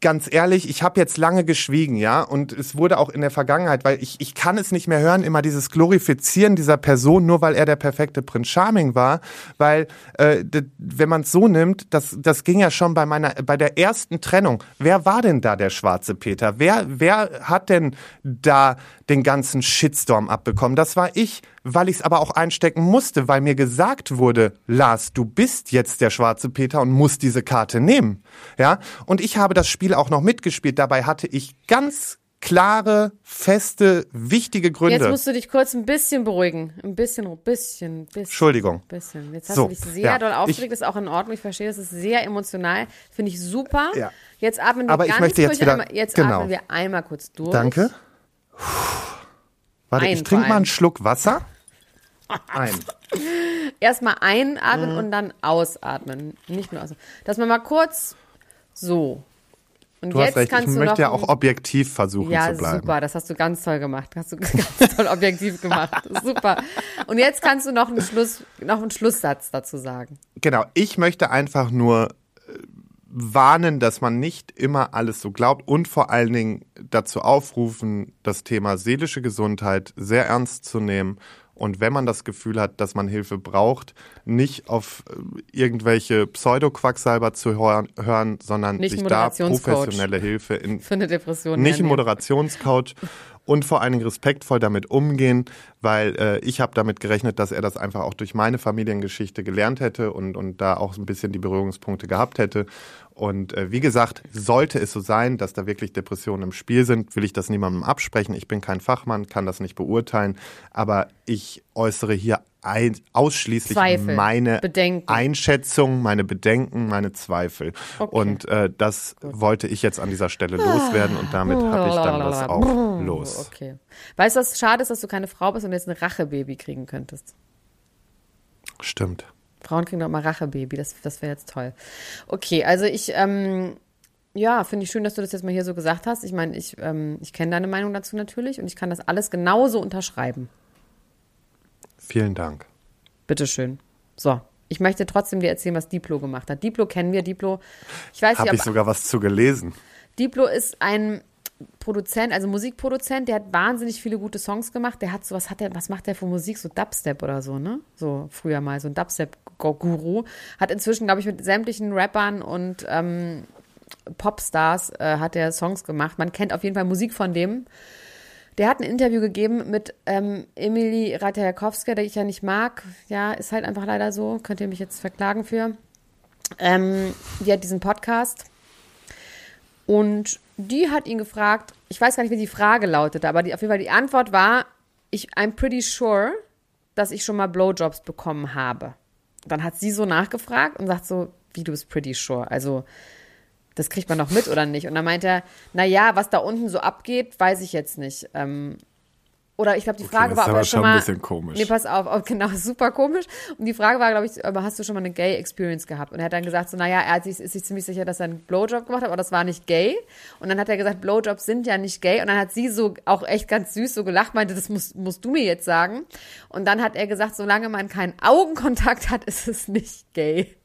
ganz ehrlich, ich habe jetzt lange geschwiegen, ja, und es wurde auch in der Vergangenheit, weil ich, ich kann es nicht mehr hören, immer dieses Glorifizieren dieser Person, nur weil er der perfekte Prinz Charming war, weil äh, wenn man es so nimmt, das, das ging ja schon bei meiner, bei der ersten Trennung. Wer war denn da der schwarze Peter? Wer, wer hat denn da den ganzen Shitstorm abbekommen? Das war ich, weil ich es aber auch einstecken musste, weil mir gesagt wurde, Lars, du bist jetzt der schwarze Peter und musst diese Karte nehmen. Ja, und ich habe das Spiel auch noch mitgespielt. Dabei hatte ich ganz klare, feste, wichtige Gründe.
Jetzt musst du dich kurz ein bisschen beruhigen. Ein bisschen, ein bisschen, bisschen.
Entschuldigung.
Bisschen. Jetzt hast
So,
du dich sehr
ja,
doll
ich-
aufgeregt, ist auch in Ordnung. Ich verstehe, das ist sehr emotional. Finde ich super.
Ja.
Jetzt atmen wir
Aber ich
ganz
möchte jetzt wieder-
einmal, jetzt
genau.
atmen wir einmal kurz durch.
Danke. Warte,
Ein
ich trinke mal einen Schluck Wasser. Ein.
Erstmal einatmen
Mhm.
und dann ausatmen. Nicht nur ausatmen. Dass man mal kurz so. Und
Du
jetzt
hast recht, ich
kannst du
möchte ja auch objektiv versuchen
Ja,
zu bleiben.
super, das hast du ganz toll gemacht. Hast du ganz toll objektiv gemacht. Super. Und jetzt kannst du noch einen Schluss, noch einen Schlusssatz dazu sagen.
Genau, ich möchte einfach nur äh, warnen, dass man nicht immer alles so glaubt und vor allen Dingen dazu aufrufen, das Thema seelische Gesundheit sehr ernst zu nehmen und wenn man das Gefühl hat, dass man Hilfe braucht, nicht auf äh, irgendwelche Pseudo-Quacksalber zu hören, sondern
Nicht
sich da professionelle Hilfe in
Für eine Depression.
nicht
hernehmen.
Moderationscoach und vor allen Dingen respektvoll damit umgehen, weil äh, ich habe damit gerechnet, dass er das einfach auch durch meine Familiengeschichte gelernt hätte und, und da auch ein bisschen die Berührungspunkte gehabt hätte. Und äh, wie gesagt, sollte es so sein, dass da wirklich Depressionen im Spiel sind, will ich das niemandem absprechen. Ich bin kein Fachmann, kann das nicht beurteilen, aber ich äußere hier ein, ausschließlich
Zweifel,
meine
Bedenken.
Einschätzung, meine Bedenken, meine Zweifel.
Okay.
Und äh, das wollte ich jetzt an dieser Stelle loswerden und damit habe ich dann das auch los.
Okay. Weißt du, was schade ist, dass du keine Frau bist und jetzt ein Rachebaby kriegen könntest?
Stimmt.
Frauen kriegen doch mal Rachebaby, das, das wäre jetzt toll. Okay, also ich, ähm, ja, finde ich schön, dass du das jetzt mal hier so gesagt hast. Ich meine, ich, ähm, ich kenne deine Meinung dazu natürlich und ich kann das alles genauso unterschreiben.
Vielen Dank.
Bitteschön. So. Ich möchte trotzdem dir erzählen, was Diplo gemacht hat. Diplo kennen wir, Diplo. Ich weiß
Habe
nicht,
ich
ob
sogar was zu gelesen.
Diplo ist ein Produzent, also Musikproduzent, der hat wahnsinnig viele gute Songs gemacht. Der hat so, was hat der, was macht der für Musik? So Dubstep oder so, ne? So früher mal, so ein Dubstep-Guru. Hat inzwischen, glaube ich, mit sämtlichen Rappern und ähm, Popstars äh, hat er Songs gemacht. Man kennt auf jeden Fall Musik von dem. Der hat ein Interview gegeben mit ähm, Emily Ratajkowska, der ich ja nicht mag. Ja, ist halt einfach leider so. Könnt ihr mich jetzt verklagen für. Ähm, die hat diesen Podcast. Und die hat ihn gefragt, ich weiß gar nicht, wie die Frage lautete, aber die, auf jeden Fall die Antwort war, ich, I'm pretty sure, dass ich schon mal Blowjobs bekommen habe. Dann hat sie so nachgefragt und sagt so, wie du bist pretty sure. Also, das kriegt man doch mit oder nicht? Und dann meint er, na ja, was da unten so abgeht, weiß ich jetzt nicht. Ähm, oder ich glaube, die Frage
das
war, ob
aber
er schon mal.
ein bisschen komisch.
Nee, pass auf, auf, genau, super komisch. Und die Frage war, glaube ich, aber hast du schon mal eine Gay-Experience gehabt? Und er hat dann gesagt, so, naja, er hat sich, ist sich ziemlich sicher, dass er einen Blowjob gemacht hat, aber das war nicht gay. Und dann hat er gesagt, Blowjobs sind ja nicht gay. Und dann hat sie so auch echt ganz süß so gelacht, meinte, das musst, musst du mir jetzt sagen. Und dann hat er gesagt, solange man keinen Augenkontakt hat, ist es nicht gay.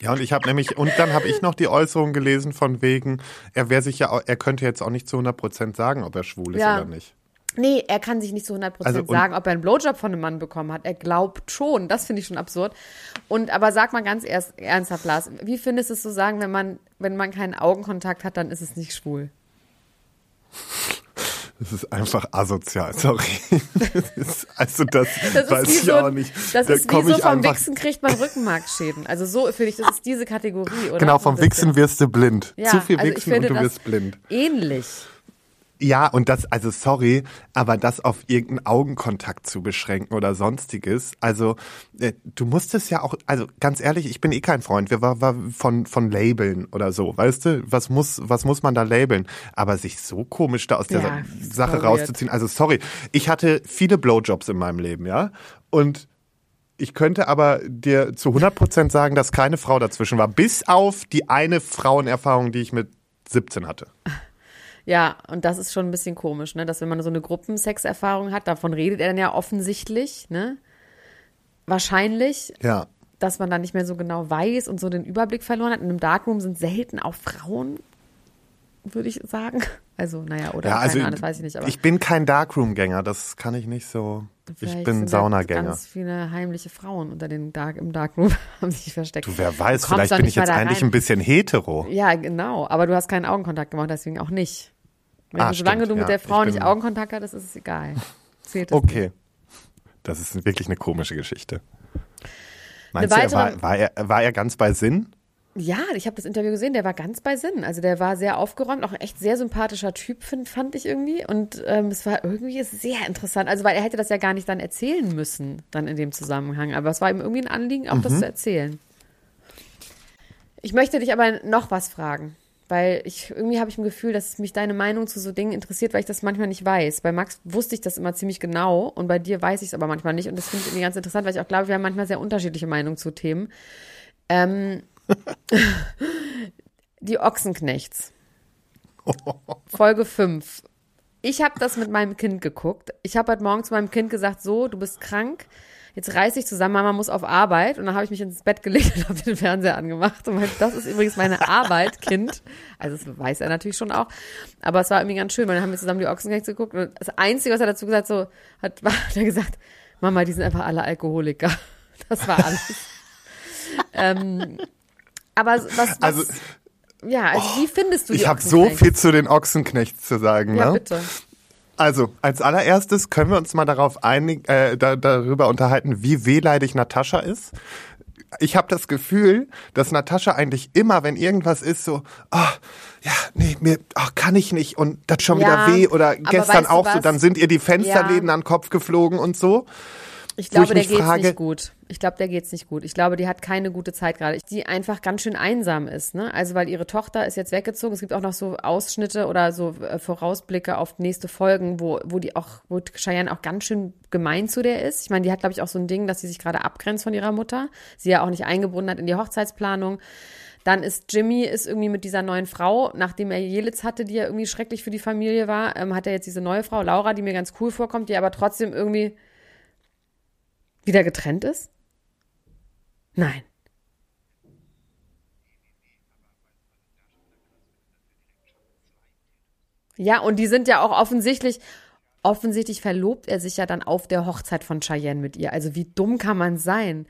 Ja, und ich habe nämlich, und dann habe ich noch die Äußerung gelesen von wegen, er wäre sich ja, er könnte jetzt auch nicht zu 100 Prozent sagen, ob er schwul ist
Ja.
oder nicht.
Nee, er kann sich nicht zu 100%
Also,
sagen, ob er einen Blowjob von einem Mann bekommen hat. Er glaubt schon. Das finde ich schon absurd. Und aber sag mal ganz erst, ernsthaft, Lars, wie findest du es zu sagen, wenn man, wenn man keinen Augenkontakt hat, dann ist es nicht schwul?
Das ist einfach asozial, sorry. Das ist, also das,
Das
weiß ich
so,
auch nicht.
das
da
ist wie so
ich
vom Wichsen kriegt man Rückenmarksschäden. Also so finde ich, das ist diese Kategorie, oder?
Genau, vom
So
Wichsen wirst du blind.
Ja,
Zu viel
also ich
Wichsen und du wirst blind.
Ähnlich.
Ja, und das, also sorry, aber das auf irgendeinen Augenkontakt zu beschränken oder sonstiges, also äh, du musst es ja auch, also ganz ehrlich, ich bin eh kein Freund. Wir war, war von, von Labeln oder so, weißt du, was muss, was muss man da labeln? Aber sich so komisch da aus der
Ja,
Sache
super
rauszuziehen, also sorry, ich hatte viele Blowjobs in meinem Leben, ja, und ich könnte aber dir zu 100% sagen, dass keine Frau dazwischen war, bis auf die eine Frauenerfahrung, die ich mit 17 hatte.
Ja, und das ist schon ein bisschen komisch, ne? Dass wenn man so eine Gruppensexerfahrung hat, davon redet er dann ja offensichtlich, ne? Wahrscheinlich,
Ja.
dass man dann nicht mehr so genau weiß und so den Überblick verloren hat. In einem Darkroom sind selten auch Frauen, würde ich sagen. Also, naja, oder
Ja,
keine
also
Ahnung, das weiß ich nicht. Aber
ich bin kein Darkroom-Gänger, das kann ich nicht so. Ich
vielleicht
bin
sind da
Saunagänger.
Ganz viele heimliche Frauen unter den Dark, im Darkroom haben sich versteckt.
Du, wer weiß,
Du
vielleicht bin ich jetzt eigentlich ein bisschen hetero.
Ja, genau. Aber du hast keinen Augenkontakt gemacht, deswegen auch nicht. Wenn
Ah,
du, solange
stimmt,
du mit
ja.
der Frau
Ich
nicht Augenkontakt hattest, ist es egal. Zählt es
Okay. Das ist wirklich eine komische Geschichte. Meinst
Eine
du, er war, war, er, war er ganz bei Sinn?
Ja, ich habe das Interview gesehen, der war ganz bei Sinn. Also der war sehr aufgeräumt, auch ein echt sehr sympathischer Typ, find, fand ich irgendwie. Und ähm, es war irgendwie sehr interessant. Also, weil er hätte das ja gar nicht dann erzählen müssen, dann in dem Zusammenhang. Aber es war ihm irgendwie ein Anliegen, auch das zu erzählen. Ich möchte dich aber noch was fragen. Weil ich irgendwie habe ich ein Gefühl, dass mich deine Meinung zu so Dingen interessiert, weil ich das manchmal nicht weiß. Bei Max wusste ich das immer ziemlich genau und bei dir weiß ich es aber manchmal nicht. Und das finde ich irgendwie ganz interessant, weil ich auch glaube, wir haben manchmal sehr unterschiedliche Meinungen zu Themen. Ähm, die Ochsenknechts. Folge 5. Ich habe das mit meinem Kind geguckt. Ich habe heute Morgen zu meinem Kind gesagt, so, du bist krank. Jetzt reiß dich zusammen, Mama muss auf Arbeit. Und dann habe ich mich ins Bett gelegt und habe den Fernseher angemacht und meinte, das ist übrigens meine Arbeit, Kind. Also das weiß er natürlich schon auch. Aber es war irgendwie ganz schön, weil dann haben wir zusammen die Ochsenknechts geguckt und das Einzige, was er dazu gesagt so hat, war, hat er gesagt, Mama, die sind einfach alle Alkoholiker. Das war alles. ähm, aber was, was
Also,
ja, also wie findest du die
ich habe so viel zu den Ochsenknechts zu sagen.
Ja,
ne?
bitte.
Also, als allererstes können wir uns mal darauf einig, äh, da, darüber unterhalten, wie wehleidig Natascha ist. Ich habe das Gefühl, dass Natascha eigentlich immer, wenn irgendwas ist, so, ah, ja, nee, mir ach, kann ich nicht und das schon
Ja,
wieder weh oder gestern
weißt du
auch so, dann sind ihr die Fensterläden
Ja.
an den Kopf geflogen und so.
Ich glaube, der geht's
frage-
nicht gut. Ich glaube, der geht's nicht gut. Ich glaube, die hat keine gute Zeit gerade. Die einfach ganz schön einsam ist, ne? Also, weil ihre Tochter ist jetzt weggezogen. Es gibt auch noch so Ausschnitte oder so äh, Vorausblicke auf nächste Folgen, wo, wo die auch, wo Cheyenne auch ganz schön gemein zu der ist. Ich meine, die hat, glaube ich, auch so ein Ding, dass sie sich gerade abgrenzt von ihrer Mutter. Sie ja auch nicht eingebunden hat in die Hochzeitsplanung. Dann ist Jimmy ist irgendwie mit dieser neuen Frau, nachdem er Jelitz hatte, die ja irgendwie schrecklich für die Familie war, ähm, hat er jetzt diese neue Frau, Laura, die mir ganz cool vorkommt, die aber trotzdem irgendwie wieder getrennt ist? Nein. Ja, und die sind ja auch offensichtlich, offensichtlich verlobt er sich ja dann auf der Hochzeit von Cheyenne mit ihr. Also wie dumm kann man sein?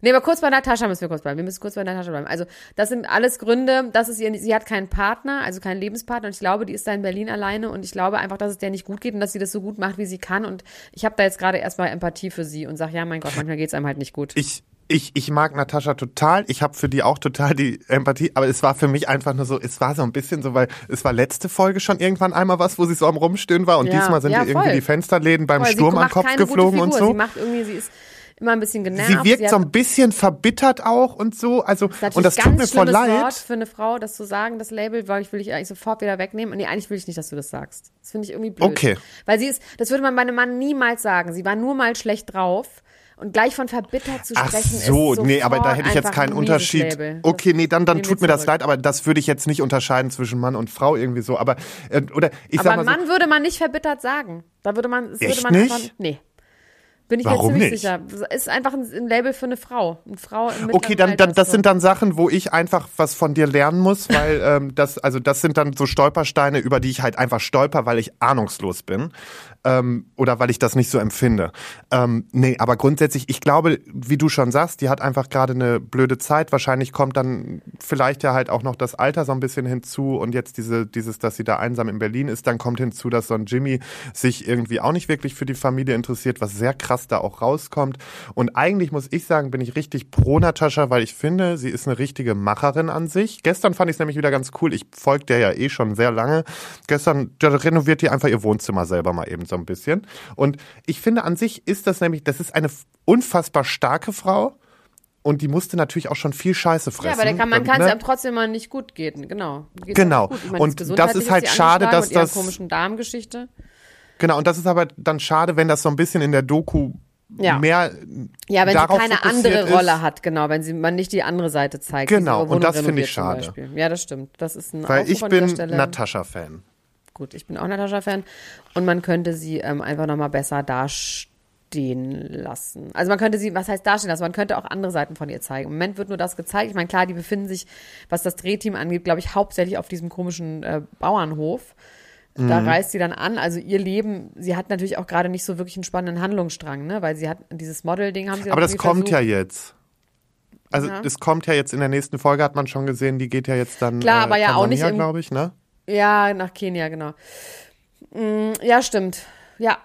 Nee, aber kurz bei Natascha müssen wir kurz bleiben. Wir müssen kurz bei Natascha bleiben. Also, das sind alles Gründe, dass es ihr, sie hat keinen Partner, also keinen Lebenspartner und ich glaube, die ist da in Berlin alleine und ich glaube einfach, dass es der nicht gut geht und dass sie das so gut macht, wie sie kann und ich habe da jetzt gerade erstmal Empathie für sie und sage, ja, mein Gott, manchmal geht's einem halt nicht gut.
Ich, ich, ich mag Natascha total. Ich habe für die auch total die Empathie, aber es war für mich einfach nur so, es war so ein bisschen so, weil es war letzte Folge schon irgendwann einmal was, wo sie so am Rumstöhnen war und
Ja,
diesmal sind
ja,
irgendwie die Fensterläden beim
Voll,
Sturm am Kopf geflogen und so.
Sie macht irgendwie, sie ist immer ein bisschen genervt.
Sie wirkt
hat-
so ein bisschen verbittert auch und so. Also,
Das
und das
ein
tut mir voll leid.
Wort für eine Frau, das zu sagen, das Label, weil ich will ich eigentlich sofort wieder wegnehmen. Nee, eigentlich will ich nicht, dass du das sagst. Das finde ich irgendwie blöd.
Okay.
Weil sie ist, das würde man bei einem Mann niemals sagen. Sie war nur mal schlecht drauf. Und gleich von verbittert zu
Ach
sprechen
so,
ist
nee, aber da hätte ich jetzt keinen Unterschied.
Label.
Okay, nee, dann, dann tut mir das leid, aber das würde ich jetzt nicht unterscheiden zwischen Mann und Frau irgendwie so. Aber, äh, oder ich
Aber
sag mal so,
Mann würde man nicht verbittert sagen. Da würde man, das würde man
nicht?
einfach, nee. Bin ich
Warum
mir ziemlich
nicht?
sicher. Ist einfach ein, Label für eine Frau. Eine Frau im
Okay, dann, dann das sind dann Sachen, wo ich einfach was von dir lernen muss, weil ähm, das, also das sind dann so Stolpersteine, über die ich halt einfach stolper, weil ich ahnungslos bin ähm, oder weil ich das nicht so empfinde. Ähm, nee, aber grundsätzlich, ich glaube, wie du schon sagst, die hat einfach gerade eine blöde Zeit. Wahrscheinlich kommt dann vielleicht ja halt auch noch das Alter so ein bisschen hinzu und jetzt diese, dieses, dass sie da einsam in Berlin ist, dann kommt hinzu, dass so ein Jimmy sich irgendwie auch nicht wirklich für die Familie interessiert, was sehr krass da auch rauskommt. Und eigentlich muss ich sagen, bin ich richtig pro Natascha, weil ich finde, sie ist eine richtige Macherin an sich. Gestern fand ich es nämlich wieder ganz cool. Ich folge der ja eh schon sehr lange. Gestern renoviert die einfach ihr Wohnzimmer selber mal eben so ein bisschen. Und ich finde an sich ist das nämlich, das ist eine unfassbar starke Frau. Und die musste natürlich auch schon viel Scheiße fressen.
Ja, aber der kann, man kann es
ne?
einem trotzdem mal nicht gut gehen. Genau. Geht's
Genau.
meine,
Und
das
ist halt schade, dass das-
komischen Darmgeschichte.
Genau, und das ist aber dann schade, wenn das so ein bisschen in der Doku
Ja.
mehr
Ja, wenn sie keine andere
ist.
Rolle hat, genau, wenn sie man nicht die andere Seite zeigt.
Genau, und das finde ich schade.
Ja, das stimmt. Das ist ein
Weil
Aufruf
ich bin
Stelle.
Natascha-Fan.
Gut, ich bin auch Natascha-Fan. Und man könnte sie ähm, einfach nochmal besser dastehen lassen. Also man könnte sie, was heißt dastehen lassen? Man könnte auch andere Seiten von ihr zeigen. Im Moment wird nur das gezeigt. Ich meine, klar, die befinden sich, was das Drehteam angeht, glaube ich, hauptsächlich auf diesem komischen äh, Bauernhof. Da
Mhm.
reist sie dann an. Also ihr Leben, sie hat natürlich auch gerade nicht so wirklich einen spannenden Handlungsstrang, ne? Weil sie hat dieses Model-Ding haben sie
Aber das kommt ja
versucht.
jetzt. Also
Ja.
das kommt ja jetzt in der nächsten Folge, hat man schon gesehen, die geht ja jetzt dann
Klar,
äh,
aber ja auch nicht
glaube ich, ne?
Ja, nach Kenia, genau. Mm, ja, stimmt. Ja,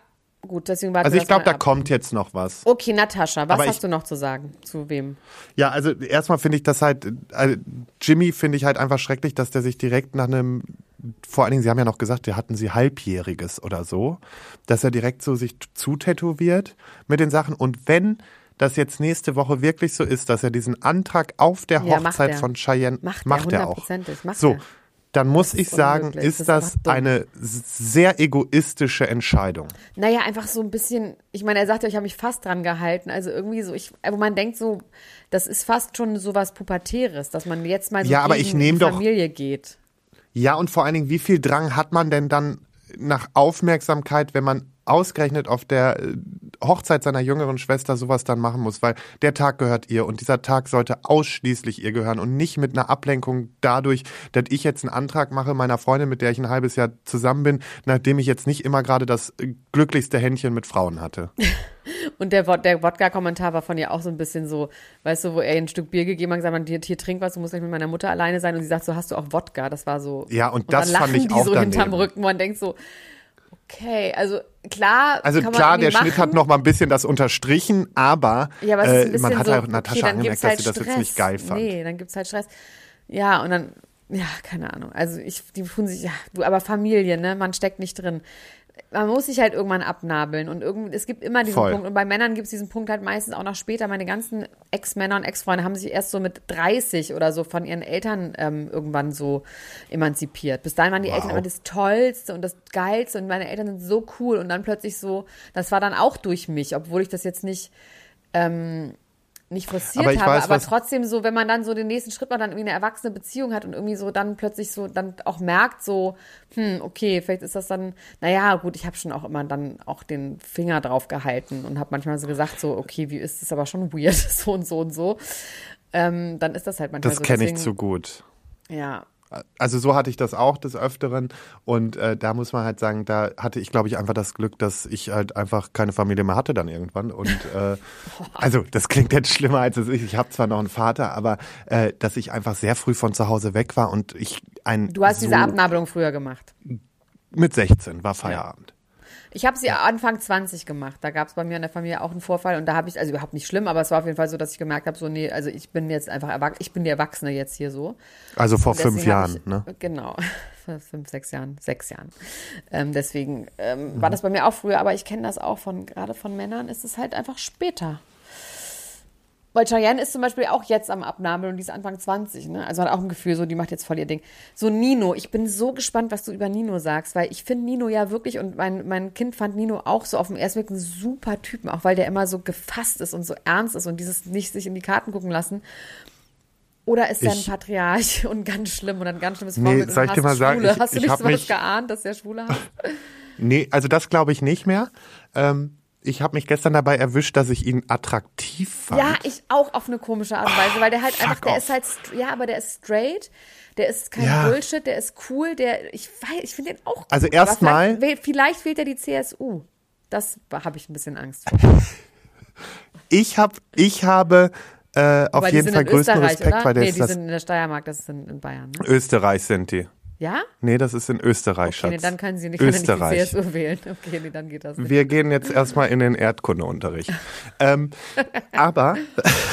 gut, deswegen warten
Also ich glaube, da
ab.
kommt jetzt noch was.
Okay, Natascha, was
Aber
hast
ich-
du noch zu sagen? Zu wem?
Ja, also erstmal finde ich das halt, äh, Jimmy finde ich halt einfach schrecklich, dass der sich direkt nach einem, vor allen Dingen, Sie haben ja noch gesagt, der hatten Sie Halbjähriges oder so, dass er direkt so sich zutätowiert mit den Sachen. Und wenn das jetzt nächste Woche wirklich so ist, dass er diesen Antrag auf der
Ja, macht
Hochzeit
er.
von Cheyenne
Macht,
macht
er
er auch.
Macht
So,
er.
Dann muss
Das
ich sagen,
unmöglich.
ist
Das
das, eine sehr egoistische Entscheidung.
Naja, einfach so ein bisschen, ich meine, er sagt ja, ich habe mich fast dran gehalten. Also irgendwie so, ich, wo man denkt so, das ist fast schon so was Pubertäres, dass man jetzt mal so
Ja, aber ich
die
doch-
Familie geht.
Ja, und vor allen Dingen, wie viel Drang hat man denn dann nach Aufmerksamkeit, wenn man ausgerechnet auf der, äh, Hochzeit seiner jüngeren Schwester sowas dann machen muss, weil der Tag gehört ihr und dieser Tag sollte ausschließlich ihr gehören und nicht mit einer Ablenkung dadurch, dass ich jetzt einen Antrag mache meiner Freundin, mit der ich ein halbes Jahr zusammen bin, nachdem ich jetzt nicht immer gerade das glücklichste Händchen mit Frauen hatte.
Und der, der Wodka-Kommentar war von ihr auch so ein bisschen so, weißt du, wo er ein Stück Bier gegeben hat und gesagt hat, hier, hier trink was, du musst nicht mit meiner Mutter alleine sein. Und sie sagt so, hast du auch Wodka? Das war so.
Ja, und, und das dann fand ich
die
auch
so
daneben.
hinterm Rücken. Man denkt so, okay, also klar.
Also klar, der
irgendwie
Schnitt hat
machen.
noch mal ein bisschen das unterstrichen, aber,
Ja, aber es
äh, man hat
so,
halt Natascha
okay,
angemerkt,
halt
dass sie das
Stress.
jetzt nicht geil fand.
Nee, dann gibt's halt Stress. Ja, und dann, ja, keine Ahnung. Also ich, die tun sich, ja, du, aber Familie, ne, man steckt nicht drin. Man muss sich halt irgendwann abnabeln und irgend, es gibt immer diesen
Voll.
Punkt und bei Männern gibt es diesen Punkt halt meistens auch noch später. Meine ganzen Ex-Männer und Ex-Freunde haben sich erst so mit 30 oder so von ihren Eltern ähm, irgendwann so emanzipiert. Bis dahin waren die
Wow.
Eltern immer das Tollste und das Geilste und meine Eltern sind so cool und dann plötzlich so, das war dann auch durch mich, obwohl ich das jetzt nicht ähm, nicht forciert
Aber
habe,
weiß,
aber trotzdem so, wenn man dann so den nächsten Schritt macht, dann irgendwie eine erwachsene Beziehung hat und irgendwie so dann plötzlich so dann auch merkt so, hm, okay, vielleicht ist das dann, naja, gut, ich habe schon auch immer dann auch den Finger drauf gehalten und habe manchmal so gesagt so, okay, wie ist das aber schon weird, so und so und so. Ähm, dann ist das halt manchmal
Das
so.
kenne ich zu gut.
Ja,
Also so hatte ich das auch des Öfteren und äh, da muss man halt sagen, da hatte ich glaube ich einfach das Glück, dass ich halt einfach keine Familie mehr hatte dann irgendwann und äh, also das klingt jetzt schlimmer als es ist. Ich habe zwar noch einen Vater, aber äh, dass ich einfach sehr früh von zu Hause weg war und ich ein
du hast
so
diese Abnabelung früher gemacht.
mit 16 war Feierabend.
Ich habe sie Anfang 20 gemacht. Da gab es bei mir in der Familie auch einen Vorfall und da habe ich, also überhaupt nicht schlimm, aber es war auf jeden Fall so, dass ich gemerkt habe, so, nee, also ich bin jetzt einfach erwachsen, ich bin die Erwachsene jetzt hier so.
Also vor fünf Jahren,
ich,
ne?
Genau, vor fünf, sechs Jahren, sechs Jahren. Ähm, deswegen ähm,
Mhm.
war das bei mir auch früher, aber ich kenne das auch von, gerade von Männern ist es halt einfach später. Weil Cheyenne ist zum Beispiel auch jetzt am Abnabeln und die ist Anfang 20, ne? Also hat auch ein Gefühl, so, die macht jetzt voll ihr Ding. So Nino, ich bin so gespannt, was du über Nino sagst, weil ich finde Nino ja wirklich und mein, mein Kind fand Nino auch so auf dem ersten Blick einen super Typen, auch weil der immer so gefasst ist und so ernst ist und dieses nicht sich in die Karten gucken lassen. Oder ist der ein Patriarch und ganz schlimm und ein ganz schlimmes
Nee,
Vorbild und
soll ich dir mal sagen, ich-
Hast du
ich
nicht
hab
so was
mich-
geahnt, dass der Schwule hat?
Nee, also das glaube ich nicht mehr. Ähm, ich habe mich gestern dabei erwischt, dass ich ihn attraktiv fand.
Ja, ich auch auf eine komische Art und Weise, weil der halt
fuck
einfach, der
off.
ist halt, ja, aber der ist straight, der ist kein
Ja.
Bullshit, der ist cool, der, ich weiß, ich finde den auch
Also
gut, aber
erstmal-
vielleicht, vielleicht wählt er die CSU. Das habe ich ein bisschen Angst vor.
Ich habe, ich habe äh, auf jeden
sind
Fall größten
Österreich,
Respekt,
oder?
weil der
nee,
ist
die
das
sind in der Steiermark, das ist in, in Bayern, ne?
Österreich sind die.
Ja?
Nee, das ist in Österreich,
Okay, nee,
Schatz.
dann können sie nicht, er nicht die
Österreich.
CSU wählen. Okay, nee, dann geht das nicht.
Wir gehen jetzt erstmal in den Erdkundeunterricht. ähm, aber,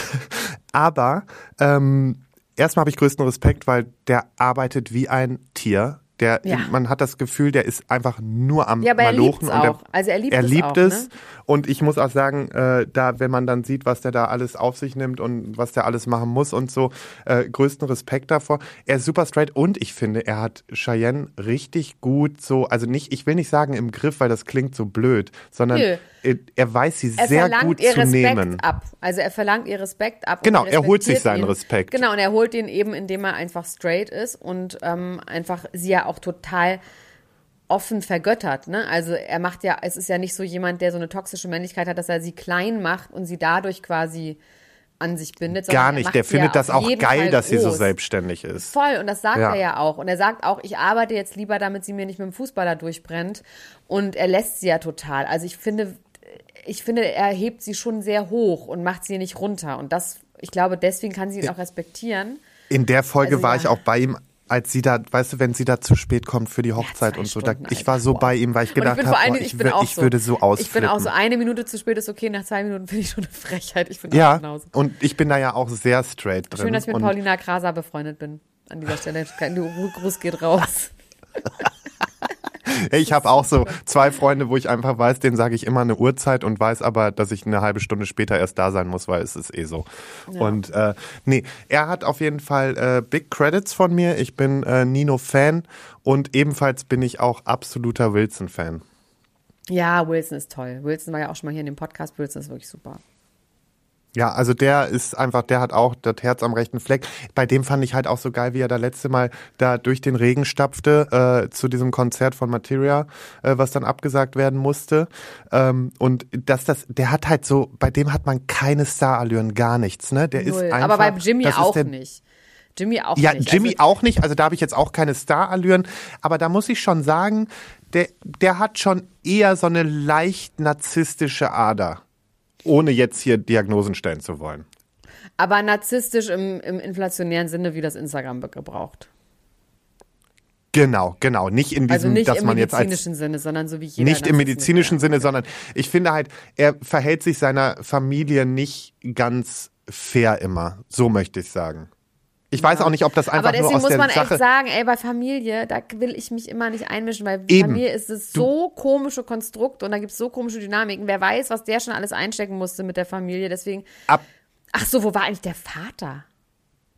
aber, ähm, erstmal habe ich größten Respekt, weil der arbeitet wie ein Tier. Der,
Ja.
man hat das Gefühl, der ist einfach nur am
Ja, aber er
Malochen
liebt's
und der,
auch. Also er liebt
er
es
liebt
auch,
es.
ne?
Und ich muss auch sagen, äh, da, wenn man dann sieht, was der da alles auf sich nimmt und was der alles machen muss und so, äh, größten Respekt davor. Er ist super straight und ich finde, er hat Cheyenne richtig gut so, also nicht, ich will nicht sagen im Griff, weil das klingt so blöd, sondern
Nö.
Er, er weiß sie
Er
sehr
verlangt
gut
ihr
zu
Respekt
nehmen.
ab. Also er verlangt ihr Respekt ab.
Genau, er holt sich seinen
ihn.
Respekt.
Genau, und er holt den eben, indem er einfach straight ist und ähm, einfach sie ja auch total offen vergöttert. Ne? Also er macht ja, es ist ja nicht so jemand, der so eine toxische Männlichkeit hat, dass er sie klein macht und sie dadurch quasi an sich bindet.
Gar nicht, der findet das auch geil,
Fall
dass sie so
groß.
selbstständig ist.
Voll, und das sagt
Ja.
er ja auch. Und er sagt auch, ich arbeite jetzt lieber, damit sie mir nicht mit dem Fußballer durchbrennt. Und er lässt sie ja total. Also ich finde, ich finde, er hebt sie schon sehr hoch und macht sie nicht runter. Und das, ich glaube, deswegen kann sie ihn auch respektieren.
In der Folge
Also
war
ja.
ich auch bei ihm, als sie da, weißt du, wenn sie da zu spät kommt für die Hochzeit
zwei
und so. Da,
Stunden,
ich war so
Boah.
bei ihm, weil ich gedacht habe,
Dingen,
ich,
ich bin auch
ich
so.
würde so
Ich
ausflippen.
bin auch so, eine Minute zu spät ist okay, nach zwei Minuten finde ich schon eine Frechheit. Ich bin
ja,
genauso.
und ich bin da ja auch sehr straight drin.
Schön, dass ich mit Paulina Kraser befreundet bin. An dieser Stelle. Gruß geht raus.
ich habe auch so zwei Freunde, wo ich einfach weiß, denen sage ich immer eine Uhrzeit und weiß aber, dass ich eine halbe Stunde später erst da sein muss, weil es ist eh so. Und äh, nee, er hat auf jeden Fall äh, Big Credits von mir. Ich bin äh, Nino-Fan und ebenfalls bin ich auch absoluter Wilson-Fan.
Ja, Wilson ist toll. Wilson war ja auch schon mal hier in dem Podcast. Wilson ist wirklich super.
Ja, also der ist einfach, der hat auch das Herz am rechten Fleck. Bei dem fand ich halt auch so geil, wie er da letzte Mal da durch den Regen stapfte äh, zu diesem Konzert von Materia, äh, was dann abgesagt werden musste. Ähm, und dass das, der hat halt so, bei dem hat man keine Starallüren, gar nichts, ne? Der
Null.
ist einfach.
Aber bei Jimmy auch
der,
nicht. Jimmy auch
Ja,
nicht.
Jimmy
also,
auch nicht. Also da habe ich jetzt auch keine Starallüren. Aber da muss ich schon sagen, der, der hat schon eher so eine leicht narzisstische Ader. Ohne jetzt hier Diagnosen stellen zu wollen.
Aber narzisstisch im, im inflationären Sinne, wie das Instagram gebraucht.
Genau, genau. Nicht in
Also
diesem,
nicht
dass
im
man jetzt als
medizinischen Sinne, sondern so wie jeder.
nicht im medizinischen Sinne, sondern ich finde halt, er verhält sich seiner Familie nicht ganz fair immer. So möchte ich sagen. Ich weiß auch nicht, ob das einfach
Aber deswegen
nur aus
muss
der
man
Sache.
echt sagen, ey, bei Familie, da will ich mich immer nicht einmischen, weil
Eben.
Familie ist es so komische Konstrukt und da gibt es so komische Dynamiken. Wer weiß, was der schon alles einstecken musste mit der Familie. Deswegen.
Ab-
Ach so, wo war eigentlich der Vater?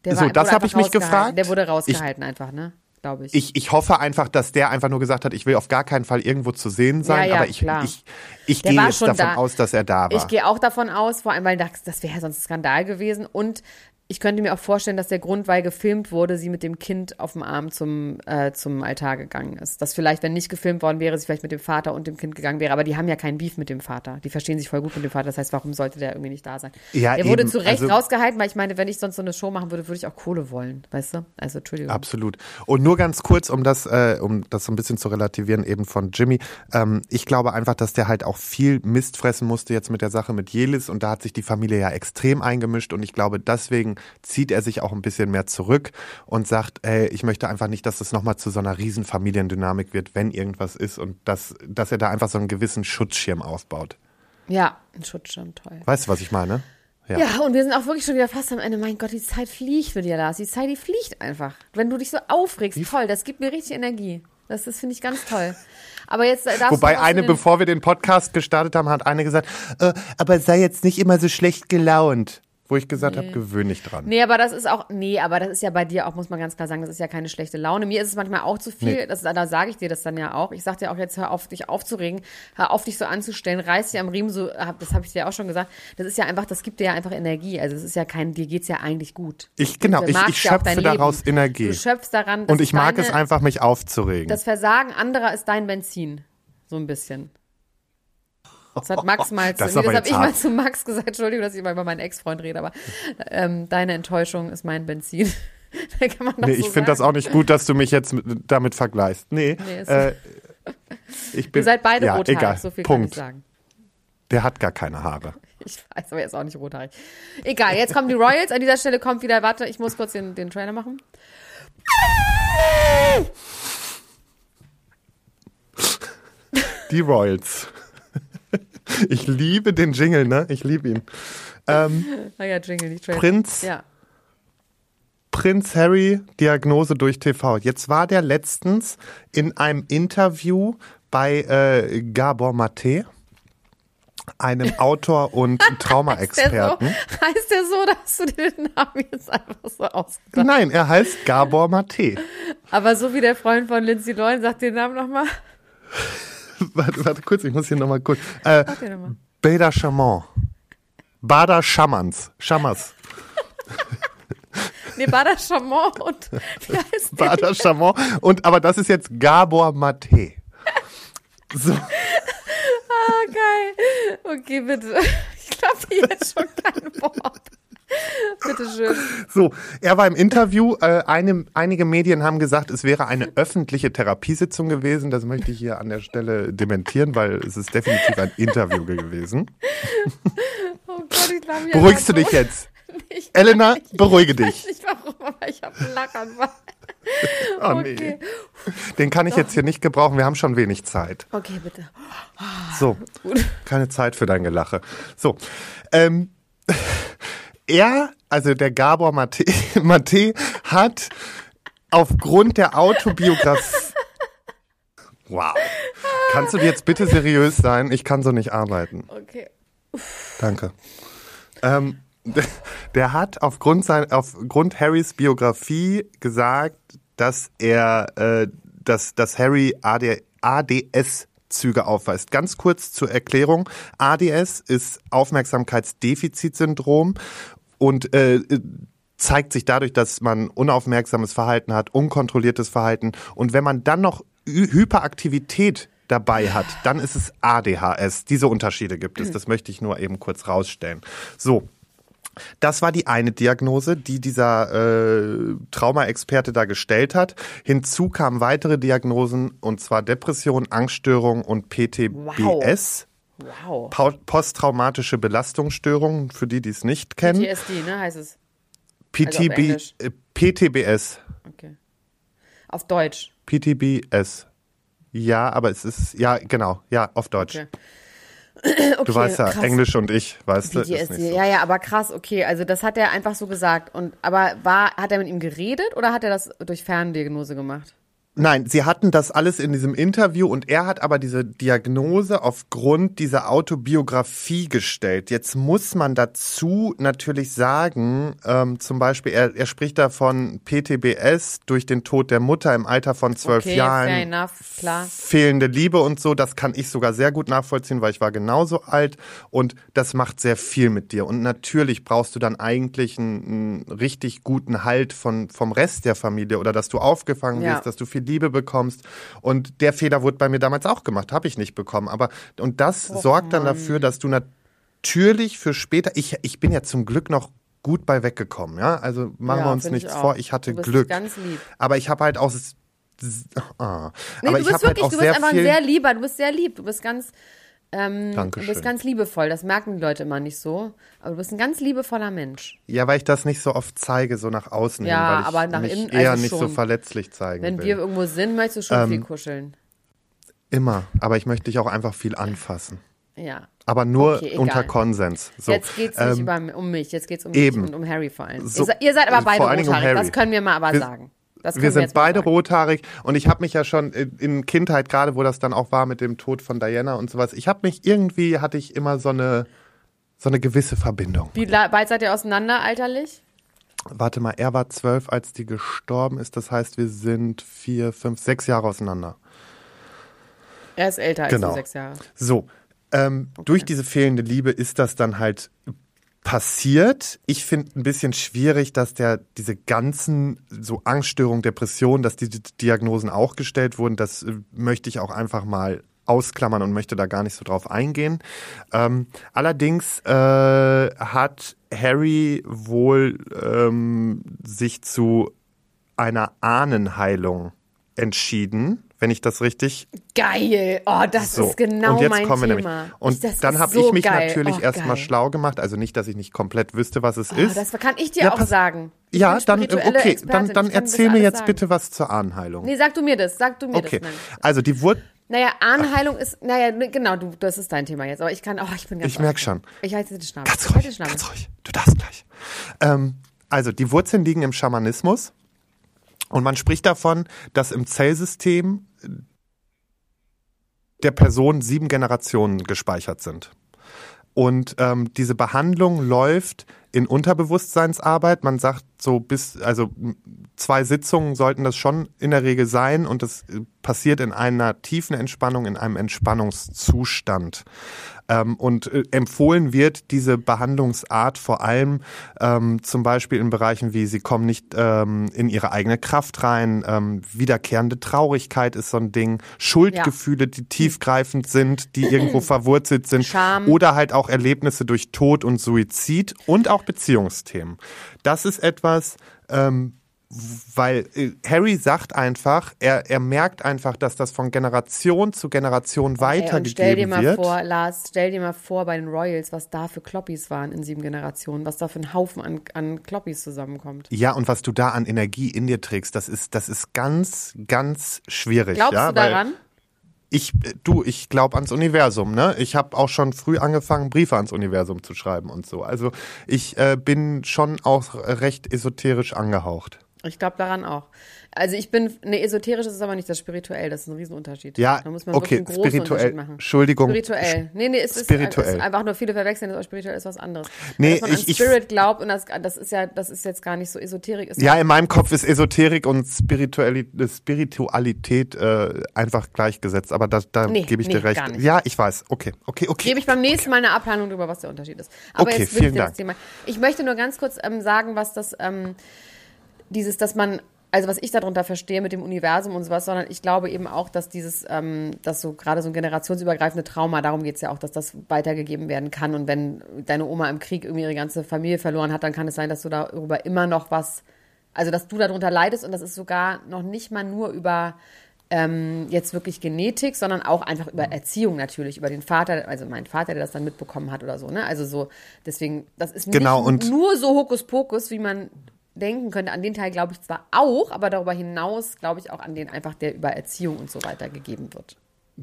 Der
So,
war,
das
wurde
hab ich mich gefragt.
Der wurde rausgehalten einfach, ne? Glaube ich.
ich, ich hoffe einfach, dass der einfach nur gesagt hat, ich will auf gar keinen Fall irgendwo zu sehen sein,
Ja, ja,
aber ich,
klar.
ich, ich
Der
gehe jetzt davon
da.
aus, dass er da war.
Ich gehe auch davon aus, vor allem, weil das, das wäre ja sonst ein Skandal gewesen. Und ich könnte mir auch vorstellen, dass der Grund, weil gefilmt wurde, sie mit dem Kind auf dem Arm zum, äh, zum Altar gegangen ist. Dass vielleicht, wenn nicht gefilmt worden wäre, sie vielleicht mit dem Vater und dem Kind gegangen wäre. Aber die haben ja keinen Beef mit dem Vater. Die verstehen sich voll gut mit dem Vater. Das heißt, warum sollte der irgendwie nicht da sein?
Ja,
der wurde
eben.
zu Recht
Also-
rausgehalten, weil ich meine, wenn ich sonst so eine Show machen würde, würde ich auch Kohle wollen. Weißt du? Also, Entschuldigung.
Absolut. Und nur ganz kurz, um das, äh, um das so ein bisschen zu relativieren, eben von Jimmy. Ähm, ich glaube einfach, dass der halt auch viel Mist fressen musste jetzt mit der Sache mit Jelis und da hat sich die Familie ja extrem eingemischt und ich glaube, deswegen zieht er sich auch ein bisschen mehr zurück und sagt, ey, ich möchte einfach nicht, dass das nochmal zu so einer riesen Familiendynamik wird, wenn irgendwas ist und dass, dass er da einfach so einen gewissen Schutzschirm aufbaut.
Ja, ein Schutzschirm, toll.
Weißt du, was ich meine? Ja.
Ja, und wir sind auch wirklich schon wieder fast am Ende. Mein Gott, die Zeit fliegt mit dir, Lars. Die Zeit, die fliegt einfach. Wenn du dich so aufregst, toll, das gibt mir richtig Energie. Das, das finde ich ganz toll. Aber jetzt äh,
Wobei eine, bevor wir den Podcast gestartet haben, hat eine gesagt, äh, aber sei jetzt nicht immer so schlecht gelaunt. Wo ich gesagt habe, gewöhn dich dran.
Nee, aber das ist auch, nee, aber das ist ja bei dir auch, muss man ganz klar sagen, das ist ja keine schlechte Laune. Mir ist es manchmal auch zu viel,
Nee.
das, da sage ich dir das dann ja auch. Ich sag dir auch jetzt, hör auf, dich aufzuregen, hör auf, dich so anzustellen, reiß dir am Riemen so, hab- das habe ich dir auch schon gesagt. Das ist ja einfach, das gibt dir ja einfach Energie. Also es ist ja kein, dir geht's ja eigentlich gut.
Ich- genau, ich- ich
ja
schöpfe
dein
daraus
Leben.
Energie.
Du schöpfst daran,
Und ich mag
deine,
es einfach, mich aufzuregen.
Das Versagen anderer ist dein Benzin. So ein bisschen. Das hat Max mal zu,
Das aber
das habe ich mal zu Max gesagt. Entschuldigung, dass ich mal über meinen Ex-Freund rede, aber ähm, deine Enttäuschung ist mein Benzin. da kann man doch
nee,
so
ich finde das auch nicht gut, dass du mich jetzt mit, damit vergleichst. Nee,
Nee,
äh, ich bin,
Ihr seid beide
ja,
rothaarig,
egal.
so viel kann
Punkt.
ich sagen.
Der hat gar keine Haare.
Ich weiß, aber er ist auch nicht rothaarig. Egal, jetzt kommen die Royals. An dieser Stelle kommt wieder, warte, ich muss kurz den, den Trailer machen.
Die Royals. Ich liebe den Jingle, ne? Ich liebe ihn. Ähm,
Ah ja, Jingle, die Trailer.
Prinz,
Ja.
Prinz Harry, Diagnose durch TV. Jetzt war der letztens in einem Interview bei äh, Gabor Mate, einem Autor und
Heißt der, so,
Traumaexperten.
heißt der so, dass du den Namen jetzt einfach so ausgedacht
Nein, er heißt Gabor Mate.
Aber so wie der Freund von Lindsay Lohan, sagt den Namen nochmal.
Warte, warte kurz, ich muss hier nochmal kurz. Äh,
nochmal.
Beda Chamon. Bada Schamans. Schamas.
Nee, Bader Chamon und wie heißt der?
Bada Chamon. Und, aber das ist jetzt Gabor Mate. So.
Ah, geil. Okay, bitte. Ich glaube jetzt schon kein Wort. Bitte schön.
So, er war im Interview. Äh, eine, einige Medien haben gesagt, es wäre eine öffentliche Therapiesitzung gewesen. Das möchte ich hier an der Stelle dementieren, weil es ist definitiv ein Interview gewesen.
Oh Gott, ich glaube ja.
Beruhigst du dich jetzt?
Ich
Elena, beruhige dich.
weiß nicht warum, aber ich habe Lachanfall.
Oh,
Okay.
nee. Den kann ich jetzt hier nicht gebrauchen. Wir haben schon wenig Zeit.
Okay, bitte.
So, keine Zeit für dein Gelache. So, ähm, er, also der Gabor Mate, Mate hat aufgrund der Autobiografie. Wow. Kannst du jetzt bitte seriös sein? Ich kann so nicht arbeiten.
Okay.
Danke. Ähm, der hat aufgrund, sein, aufgrund Harrys Biografie gesagt, dass er, äh, dass, dass Harry AD, ADS Charakterzüge aufweist. Ganz kurz zur Erklärung. ADS ist Aufmerksamkeitsdefizitsyndrom und äh, zeigt sich dadurch, dass man unaufmerksames Verhalten hat, unkontrolliertes Verhalten. Und wenn man dann noch Hy Hyperaktivität dabei hat, dann ist es ADHS. Diese Unterschiede gibt es. Das möchte ich nur eben kurz rausstellen. So. Das war die eine Diagnose, die dieser äh, Traumaexperte da gestellt hat. Hinzu kamen weitere Diagnosen, und zwar Depression, Angststörung und PTBS.
Wow.
Pa- Posttraumatische Belastungsstörung, für die, die es nicht kennen.
PTSD, ne, heißt es. Also
PTB,
Englisch.
äh, PTBS.
Okay. Auf Deutsch.
PTBS. Ja, aber es ist, ja, genau, ja, auf Deutsch.
Okay.
Du weißt ja,
krass.
Englisch und ich, weißt du, ist nicht so.
Ja, ja, aber krass, okay. Also das hat er einfach so gesagt. Und aber war, hat er mit ihm geredet oder hat er das durch Ferndiagnose gemacht?
Nein, sie hatten das alles in diesem Interview und er hat aber diese Diagnose aufgrund dieser Autobiografie gestellt. Jetzt muss man dazu natürlich sagen, ähm, zum Beispiel, er, er spricht da von PTBS durch den Tod der Mutter im Alter von zwölf
okay,
Jahren.
fair enough, klar.
fehlende Liebe und so, das kann ich sogar sehr gut nachvollziehen, weil ich war genauso alt und das macht sehr viel mit dir. Und natürlich brauchst du dann eigentlich einen, einen richtig guten Halt von, vom Rest der Familie oder dass du aufgefangen
Ja.
wirst, dass du viel Liebe bekommst. Und der Fehler wurde bei mir damals auch gemacht, habe ich nicht bekommen. Aber und das sorgt dann dafür, dass du natürlich für später, ich, ich bin ja zum Glück noch gut bei weggekommen, ja. Also machen
Ja,
wir uns
ich
nichts
auch.
vor, ich hatte
Du bist
Glück.
ganz lieb.
Aber ich habe halt auch ah.
Nee,
aber
du
ich
bist
halt
wirklich,
auch
du bist einfach ein sehr lieber, du bist sehr lieb, du bist ganz, ähm, du
Dankeschön.
bist ganz liebevoll. Das merken die Leute immer nicht so. Aber du bist ein ganz liebevoller Mensch.
Ja, weil ich das nicht so oft zeige, so nach außen
Ja,
hin, weil ich
aber nach
mich
innen-
eher
also
nicht so verletzlich zeigen
Wenn
will.
wir irgendwo sind, möchtest du schon
Ähm,
viel kuscheln.
Immer, aber ich möchte dich auch einfach viel anfassen.
Ja.
Aber nur
Okay,
unter Konsens. So,
jetzt geht's nicht
ähm,
über, um mich, jetzt geht's um
eben.
mich und um Harry vor allem.
So,
ihr, se- ihr seid aber beide
um
rothaarig,
Harry.
das können wir mal aber
Wir-
sagen.
Wir sind beide
sagen.
rothaarig und ich habe mich ja schon in, in Kindheit, gerade wo das dann auch war mit dem Tod von Diana und sowas, ich habe mich irgendwie, hatte ich immer so eine, so eine gewisse Verbindung.
Wie bald seid ihr auseinander, alterlich?
Warte mal, er war zwölf, als die gestorben ist, das heißt, wir sind vier, fünf, sechs Jahre auseinander.
Er ist älter als
Genau.
du, sechs Jahre.
So, ähm, durch diese fehlende Liebe ist das dann halt passiert. Ich finde ein bisschen schwierig, dass der diese ganzen so Angststörungen, Depressionen, dass diese Diagnosen auch gestellt wurden. Das äh, möchte ich auch einfach mal ausklammern und möchte da gar nicht so drauf eingehen. Ähm, allerdings äh, hat Harry wohl ähm, sich zu einer Ahnenheilung entschieden, wenn ich das richtig
Geil. Oh, das
so,
ist genau
und jetzt
mein
kommen wir
Thema.
nämlich. Und
das
dann habe
so
ich mich
geil.
natürlich
oh,
erstmal schlau gemacht. Also nicht, dass ich nicht komplett wüsste, was es
Oh,
ist.
das kann ich dir
Ja,
auch sagen. Ich
ja, dann äh, okay, dann, dann erzähl mir jetzt
sagen.
bitte was zur Ahnenheilung.
Nee, sag du mir das, sag du mir
okay,
das. Nein.
also die wurde,
Naja, Ahnenheilung ist, naja, ne, genau, du, das ist dein Thema jetzt. Aber ich kann, oh, ich bin ganz
ich merk
aufgeregt.
schon,
Ich halte die Schnauze.
ganz ruhig, ganz ruhig, du darfst gleich. Ähm, also die Wurzeln liegen im Schamanismus und man spricht davon, dass im Zellsystem der Person sieben Generationen gespeichert sind. Und ähm, diese Behandlung läuft in Unterbewusstseinsarbeit. Man sagt so bis, also zwei Sitzungen sollten das schon in der Regel sein und das äh, passiert in einer tiefen Entspannung, in einem Entspannungszustand. Ähm, und äh, empfohlen wird diese Behandlungsart vor allem ähm, zum Beispiel in Bereichen wie, sie kommen nicht ähm, in ihre eigene Kraft rein, ähm, wiederkehrende Traurigkeit ist so ein Ding, Schuldgefühle, die tiefgreifend sind, die irgendwo verwurzelt sind
Scham.
oder halt auch Erlebnisse durch Tod und Suizid und auch Beziehungsthemen. Das ist etwas, ähm, weil äh, Harry sagt einfach, er, er merkt einfach, dass das von Generation zu Generation
Ey, und stell dir
weitergegeben
mal
wird.
vor, Lars, stell dir mal vor bei den Royals, was da für Kloppis waren in sieben Generationen, was da für ein Haufen an, an Kloppis zusammenkommt.
Ja, und was du da an Energie in dir trägst, das ist, das ist ganz, ganz schwierig.
Glaubst
ja,
du daran?
Weil ich, äh, du, ich glaube ans Universum, ne? Ich habe auch schon früh angefangen, Briefe ans Universum zu schreiben und so. Also ich äh, bin schon auch recht esoterisch angehaucht.
Ich glaube daran auch. Also ich bin, ne, esoterisch ist es aber nicht das spirituell, das ist ein Riesenunterschied.
Ja,
da muss man
okay,
wirklich einen großen
spirituell.
Unterschied machen.
Entschuldigung.
Spirituell. Nee, nee, es ist,
Spirituell.
es ist einfach nur viele verwechseln, das spirituell ist was anderes.
Nee,
Dass man
ich-
an
ich-
Spirit glaubt und das, das ist ja, das ist jetzt gar nicht so esoterik. Ist
Ja, in meinem Kopf ist Esoterik und Spiritualität, Spiritualität äh, einfach gleichgesetzt, aber da, da
Nee,
gebe ich
nee,
dir recht. Ja, ich weiß. Okay, okay, okay.
Gebe ich beim nächsten Mal eine Abhandlung darüber, was der Unterschied ist. Aber
Okay,
jetzt will
vielen
ich dir das. Thema. Ich möchte nur ganz kurz ähm, sagen, was das, ähm, dieses, dass man, also was ich darunter verstehe mit dem Universum und sowas, sondern ich glaube eben auch, dass dieses, ähm, dass so gerade so ein generationsübergreifende Trauma, darum geht es ja auch, dass das weitergegeben werden kann. Und wenn deine Oma im Krieg irgendwie ihre ganze Familie verloren hat, dann kann es sein, dass du darüber immer noch was, also dass du darunter leidest und das ist sogar noch nicht mal nur über ähm, jetzt wirklich Genetik, sondern auch einfach über Erziehung natürlich, über den Vater, also mein Vater, der das dann mitbekommen hat oder so, ne? Also so, deswegen, das ist
Genau,
nicht
und-
nur so Hokuspokus, wie man denken könnte. An den Teil glaube ich zwar auch, aber darüber hinaus glaube ich auch an den einfach, der über Erziehung und so weiter gegeben wird.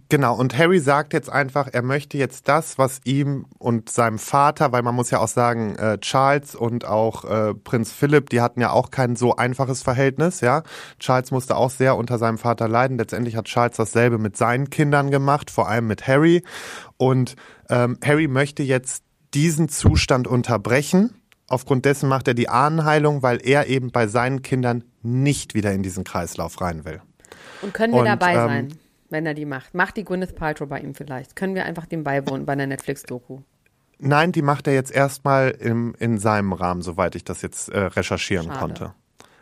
Genau, und Harry sagt jetzt einfach, er möchte jetzt das, was ihm und seinem Vater, weil man muss ja auch sagen, äh, Charles und auch äh, Prinz Philipp, die hatten ja auch kein so einfaches Verhältnis, ja. Charles musste auch sehr unter seinem Vater leiden. Letztendlich hat Charles dasselbe mit seinen Kindern gemacht, vor allem mit Harry. Und ähm, Harry möchte jetzt diesen Zustand unterbrechen. Aufgrund dessen macht er die Ahnenheilung, weil er eben bei seinen Kindern nicht wieder in diesen Kreislauf rein will.
Und können wir
Und,
dabei
ähm,
sein, wenn er die macht? Macht die Gwyneth Paltrow bei ihm vielleicht? Können wir einfach dem beiwohnen bei einer Netflix-Doku?
Nein, die macht er jetzt erstmal im, in seinem Rahmen, soweit ich das jetzt äh, recherchieren
Schade.
konnte.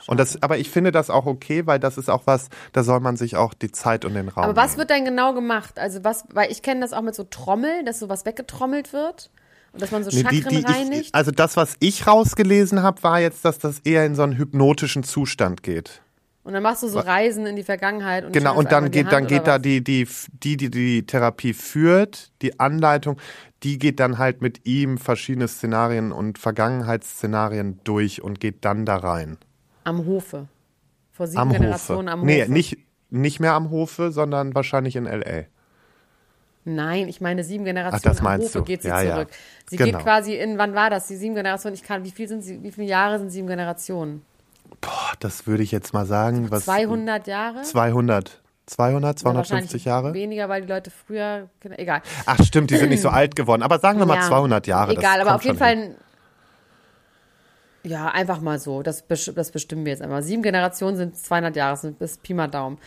Und das, aber ich finde das auch okay, weil das ist auch was, da soll man sich auch die Zeit und den Raum.
Aber was
nehmen.
wird denn genau gemacht? Also was, weil ich kenne das auch mit so Trommeln, dass sowas weggetrommelt wird dass man so
Nee, die,
Chakren
die,
reinigt.
ich, also das, was ich rausgelesen habe, war jetzt, dass das eher in so einen hypnotischen Zustand geht.
und dann machst du so Reisen in die Vergangenheit und
Genau, und dann geht, dann
Hand
geht
oder
da die, die, die, die die Therapie führt, die Anleitung, die geht dann halt mit ihm verschiedene Szenarien und Vergangenheitsszenarien durch und geht dann da rein.
am Hofe. Vor sieben
Am Hofe.
Generationen am
nee,
Hofe.
nicht, nicht mehr am Hofe, sondern wahrscheinlich in L.A.
Nein, ich meine sieben Generationen
meinst
Hofe
du.
geht sie
Ja, ja.
zurück. Sie
Genau.
geht quasi in, wann war das? Die sieben Generationen, ich kann, wie viel sind sie, wie viele Jahre sind sieben Generationen?
Boah, das würde ich jetzt mal sagen. Was,
200 Jahre?
200. 200,
Ja,
250
wahrscheinlich
Jahre?
Weniger, weil die Leute früher, egal.
Ach stimmt, die sind nicht so alt geworden. Aber sagen wir mal
Ja,
200 Jahre.
Egal, aber auf jeden
schon hin.
Fall. Ja, einfach mal so. Das, das bestimmen wir jetzt einmal. Sieben Generationen sind 200 Jahre, das sind bis Pi mal Daumen.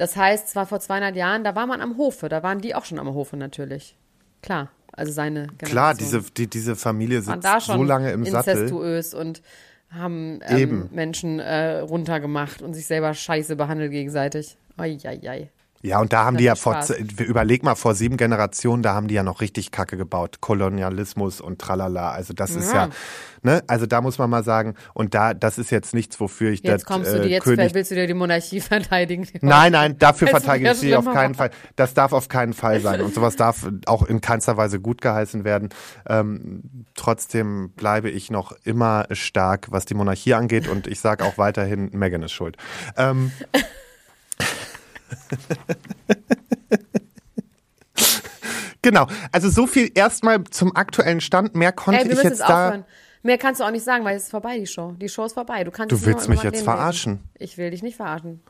Das heißt, zwar vor 200 Jahren, da war man am Hofe, da waren die auch schon am Hofe natürlich. Klar, also seine Generation.
Klar, diese, die, diese Familie sitzt
da schon
so lange im Sattel.
incestuös und haben ähm. Menschen äh, runtergemacht und sich selber scheiße behandelt gegenseitig. Eieiei.
Ja, und da haben die ja vor, überleg mal, vor sieben Generationen, da haben die ja noch richtig Kacke gebaut. Kolonialismus und tralala. Also das ist ja, ne, also da muss man mal sagen, und da, das ist jetzt nichts, wofür ich
Jetzt
das
kommst du
äh,
dir, jetzt
König
willst du dir die Monarchie verteidigen.
Nein, nein, dafür verteidige ich sie auf keinen Fall. Das darf auf keinen Fall sein. Und sowas darf auch in keinster Weise gut geheißen werden. Ähm, trotzdem bleibe ich noch immer stark, was die Monarchie angeht. Und ich sage auch weiterhin, Meghan ist schuld. Ähm, genau. Also so viel erstmal zum aktuellen Stand. Mehr konnte
Ey, wir
ich jetzt
jetzt
da.
aufhören. Mehr kannst du auch nicht sagen, weil es ist vorbei, die Show. Die Show ist vorbei. Du kannst
Du willst mich jetzt verarschen.
reden. Ich will dich nicht verarschen.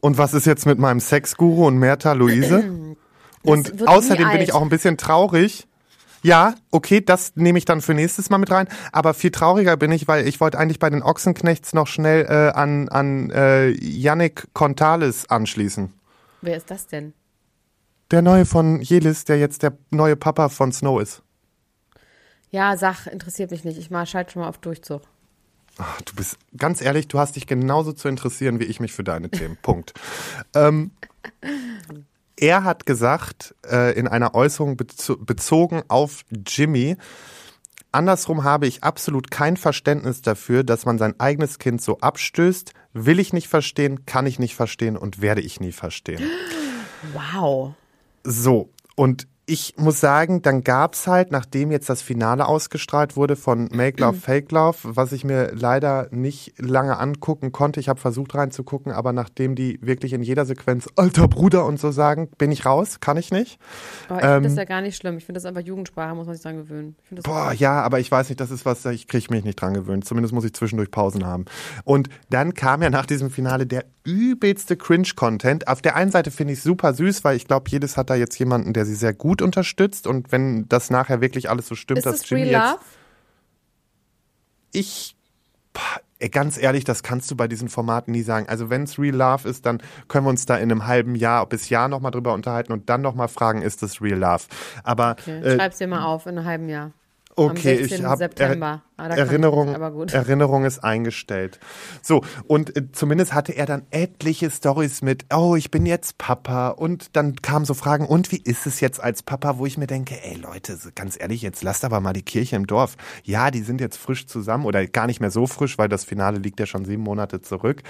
Und was ist jetzt mit meinem Sexguru und Merta Luise? Und außerdem bin ich auch ein bisschen traurig. Ja, okay, das nehme ich dann für nächstes Mal mit rein. Aber viel trauriger bin ich, weil ich wollte eigentlich bei den Ochsenknechts noch schnell äh, an, an äh, Yannick Contales anschließen.
Wer ist das denn?
Der neue von Jelis, der jetzt der neue Papa von Snow ist.
Ja, sag, interessiert mich nicht. Ich mal schalte schon mal auf Durchzug.
Ach, du bist ganz ehrlich, du hast dich genauso zu interessieren wie ich mich für deine Themen. Punkt. Ähm, er hat gesagt, äh, in einer Äußerung bezo bezogen auf Jimmy, andersrum habe ich absolut kein Verständnis dafür, dass man sein eigenes Kind so abstößt. Will ich nicht verstehen, kann ich nicht verstehen und werde ich nie verstehen.
Wow.
So, und ich muss sagen, dann gab's halt, nachdem jetzt das Finale ausgestrahlt wurde von Make Love, Fake Love, was ich mir leider nicht lange angucken konnte. Ich habe versucht reinzugucken, aber nachdem die wirklich in jeder Sequenz alter Bruder und so sagen, bin ich raus, kann ich nicht.
Aber ich finde das ja gar nicht schlimm. Ich finde das einfach Jugendsprache, muss man sich dran gewöhnen.
Boah, ja, aber ich weiß nicht, das ist was, ich kriege mich nicht dran gewöhnt. Zumindest muss ich zwischendurch Pausen haben. Und dann kam ja nach diesem Finale der übelste Cringe-Content. Auf der einen Seite finde ich super süß, weil ich glaube, jedes hat da jetzt jemanden, der sie sehr gut unterstützt. Und wenn das nachher wirklich alles so stimmt,
Ist
dass
das
Jimmy
Real
jetzt
Love?
ich, ey, ganz ehrlich, das kannst du bei diesen Formaten nie sagen. Also wenn es Real Love ist, dann können wir uns da in einem halben Jahr bis Jahr nochmal drüber unterhalten und dann nochmal fragen, ist das Real Love? Aber
Okay,
äh,
schreib's dir mal auf in einem halben Jahr.
Okay,
Am 16.
ich habe
September. Ah, ich
Erinnerung. Erinnerung ist eingestellt. So, und äh, zumindest hatte er dann etliche Stories mit, oh, ich bin jetzt Papa. Und dann kamen so Fragen, und wie ist es jetzt als Papa, wo ich mir denke, ey Leute, ganz ehrlich, jetzt lasst aber mal die Kirche im Dorf. Ja, die sind jetzt frisch zusammen oder gar nicht mehr so frisch, weil das Finale liegt ja schon sieben Monate zurück.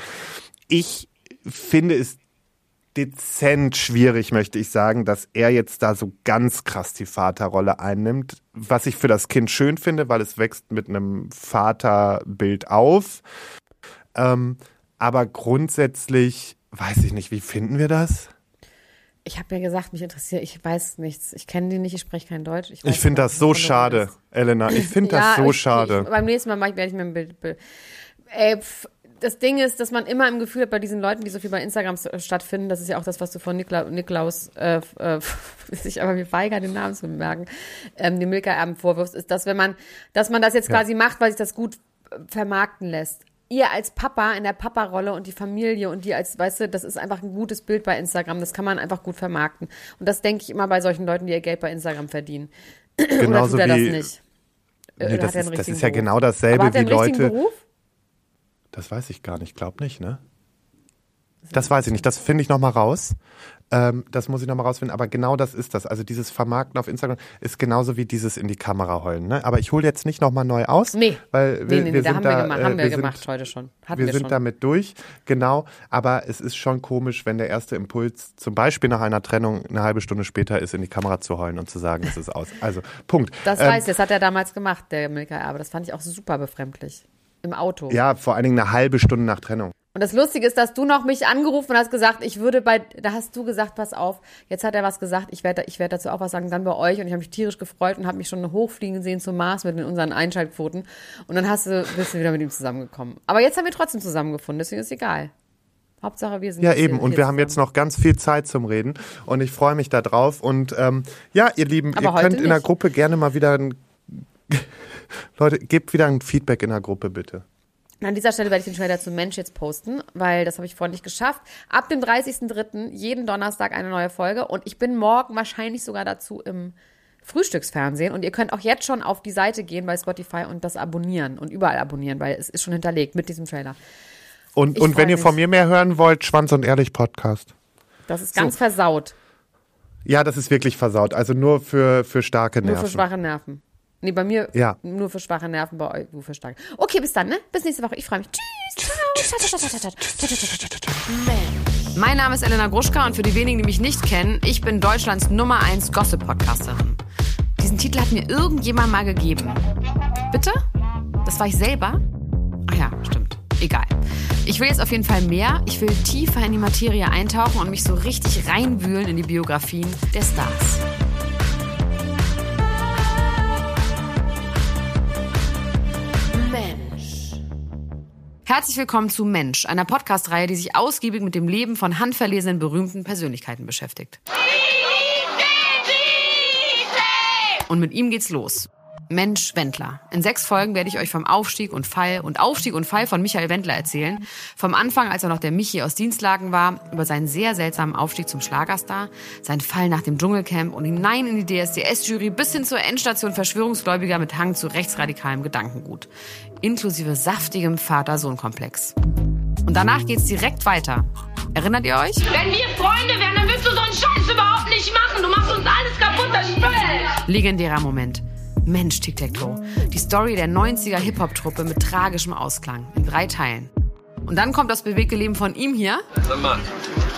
Ich finde es dezent schwierig, möchte ich sagen, dass er jetzt da so ganz krass die Vaterrolle einnimmt. Was ich für das Kind schön finde, weil es wächst mit einem Vaterbild auf. Ähm, aber grundsätzlich weiß ich nicht, wie finden wir das?
Ich habe ja gesagt, mich interessiert, ich weiß nichts. Ich kenne die nicht, ich spreche kein Deutsch. Ich,
Ich finde das so schade. Elena. Ich finde das
Ja,
so
ich,
schade.
Ich, beim nächsten Mal ich, werde ich mir ein Bild. Bild. Ey, pf, das Ding ist, dass man immer im Gefühl hat, bei diesen Leuten, die so viel bei Instagram s- stattfinden, das ist ja auch das, was du von Nikla, Niklaus, äh, äh, sich aber mir weigert, den Namen zu merken, ähm, dem Milka-Erben vorwirfst, ist, dass wenn man, dass man das jetzt quasi macht, weil sich das gut äh, vermarkten lässt. Ihr als Papa in der Papa-Rolle und die Familie und die als, weißt du, das ist einfach ein gutes Bild bei Instagram. Das kann man einfach gut vermarkten. Und das denke ich immer bei solchen Leuten, die ihr Geld bei Instagram verdienen.
Genauso
Oder tut er
wie.
das nicht?
Nee,
Oder
das, ist, das ist ja genau dasselbe wie Leute.
Beruf?
Das weiß ich gar nicht, glaub nicht, ne? Das weiß ich nicht, das finde ich nochmal raus. Ähm, das muss ich nochmal rausfinden, aber genau das ist das. Also dieses Vermarkten auf Instagram ist genauso wie dieses in die Kamera heulen. Ne? Aber ich hole jetzt nicht nochmal neu aus.
Nee.
weil
Nee,
wir,
nee, nee,
wir
da
sind
haben wir
da,
gemacht,
äh,
haben wir,
wir
gemacht
sind,
heute schon. Hatten
wir
wir,
sind
schon.
damit durch, genau. Aber es ist schon komisch, wenn der erste Impuls zum Beispiel nach einer Trennung eine halbe Stunde später ist, in die Kamera zu heulen und zu sagen, es ist aus. Also Punkt.
Das
Ähm,
weiß ich, das hat er damals gemacht, der Milka Erbe. Das fand ich auch super befremdlich. Im Auto.
Ja, vor allen Dingen eine halbe Stunde nach Trennung.
Und das Lustige ist, dass du noch mich angerufen hast gesagt, ich würde bei, da hast du gesagt, pass auf, jetzt hat er was gesagt, ich werde ich werde dazu auch was sagen, dann bei euch. Und ich habe mich tierisch gefreut und habe mich schon hochfliegen sehen zum Mars mit unseren Einschaltquoten. Und dann hast du, bist du wieder mit ihm zusammengekommen. Aber jetzt haben wir trotzdem zusammengefunden, deswegen ist egal. Hauptsache, wir sind
Ja, eben. Und wir haben jetzt
zusammen.
noch ganz viel Zeit zum Reden. Und ich freue mich da drauf. Und ähm, ja, ihr Lieben,
Aber
ihr könnt in der
nicht.
Gruppe gerne mal wieder ein. Leute, gebt wieder ein Feedback in der Gruppe, bitte.
An dieser Stelle werde ich den Trailer zu Mensch jetzt posten, weil das habe ich vorhin nicht geschafft. Ab dem 30.03. jeden Donnerstag eine neue Folge und ich bin morgen wahrscheinlich sogar dazu im Frühstücksfernsehen und ihr könnt auch jetzt schon auf die Seite gehen bei Spotify und das abonnieren und überall abonnieren, weil es ist schon hinterlegt mit diesem Trailer.
Und,
Ich
und wenn ihr von mir mehr hören wollt, Schwanz und Ehrlich Podcast.
Das ist ganz versaut,
Ja, das ist wirklich versaut. Also nur für, für starke
nur
Nerven.
für schwache Nerven. Nee, bei mir
Ja.
nur für schwache Nerven, bei euch nur für starke. Okay, bis dann, ne? Bis nächste Woche. Ich freue mich. Tschüss. Ciao. Mein Name ist Elena Gruschka und für die wenigen, die mich nicht kennen, ich bin Deutschlands Nummer 1 Gossip-Podcasterin. Diesen Titel hat mir irgendjemand mal gegeben. Bitte? Das war ich selber? Ach ja, stimmt. Egal. Ich will jetzt auf jeden Fall mehr. Ich will tiefer in die Materie eintauchen und mich so richtig reinwühlen in die Biografien der Stars. Herzlich willkommen zu Mensch, einer Podcast-Reihe, die sich ausgiebig mit dem Leben von handverlesenen berühmten Persönlichkeiten beschäftigt. Und mit ihm geht's los. Mensch Wendler. In sechs Folgen werde ich euch vom Aufstieg und Fall und Aufstieg und Fall von Michael Wendler erzählen. Vom Anfang, als er noch der Michi aus Dienstlagen war, über seinen sehr seltsamen Aufstieg zum Schlagerstar, seinen Fall nach dem Dschungelcamp und hinein in die DSDS-Jury bis hin zur Endstation Verschwörungsgläubiger mit Hang zu rechtsradikalem Gedankengut. Inklusive saftigem Vater-Sohn-Komplex. Und danach geht's direkt weiter. Erinnert ihr euch?
Wenn wir Freunde wären, dann würdest du so einen Scheiß überhaupt nicht machen. Du machst uns alles kaputt, das Spiel.
Legendärer Moment. Mensch, Tic Tac Toe. Die Story der 90er Hip-Hop-Truppe mit tragischem Ausklang. In drei Teilen. Und dann kommt das bewegte Leben von ihm hier.
Sag mal,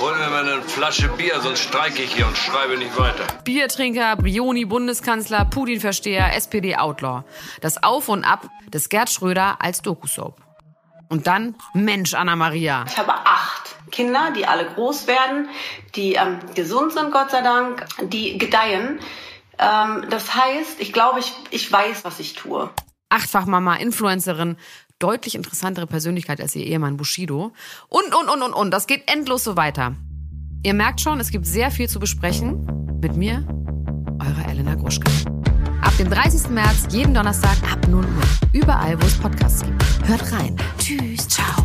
Hol mir mal eine Flasche Bier, sonst streike ich hier und schreibe nicht weiter.
Biertrinker, Brioni-Bundeskanzler, Putin-Versteher, SPD-Outlaw. Das Auf und Ab des Gerd Schröder als Doku-Soap. Und dann, Mensch, Anna-Maria.
Ich habe acht Kinder, die alle groß werden, die ähm, gesund sind, Gott sei Dank, die gedeihen. Ähm, das heißt, ich glaube, ich, ich weiß, was ich tue.
Achtfach-Mama, Influencerin, deutlich interessantere Persönlichkeit als ihr Ehemann Bushido. Und, und, und, und, und. Das geht endlos so weiter. Ihr merkt schon, es gibt sehr viel zu besprechen. Mit mir, eure Elena Gruschka. Ab dem 30. März, jeden Donnerstag ab 0 Uhr. Überall, wo es Podcasts gibt. Hört rein. Tschüss, ciao.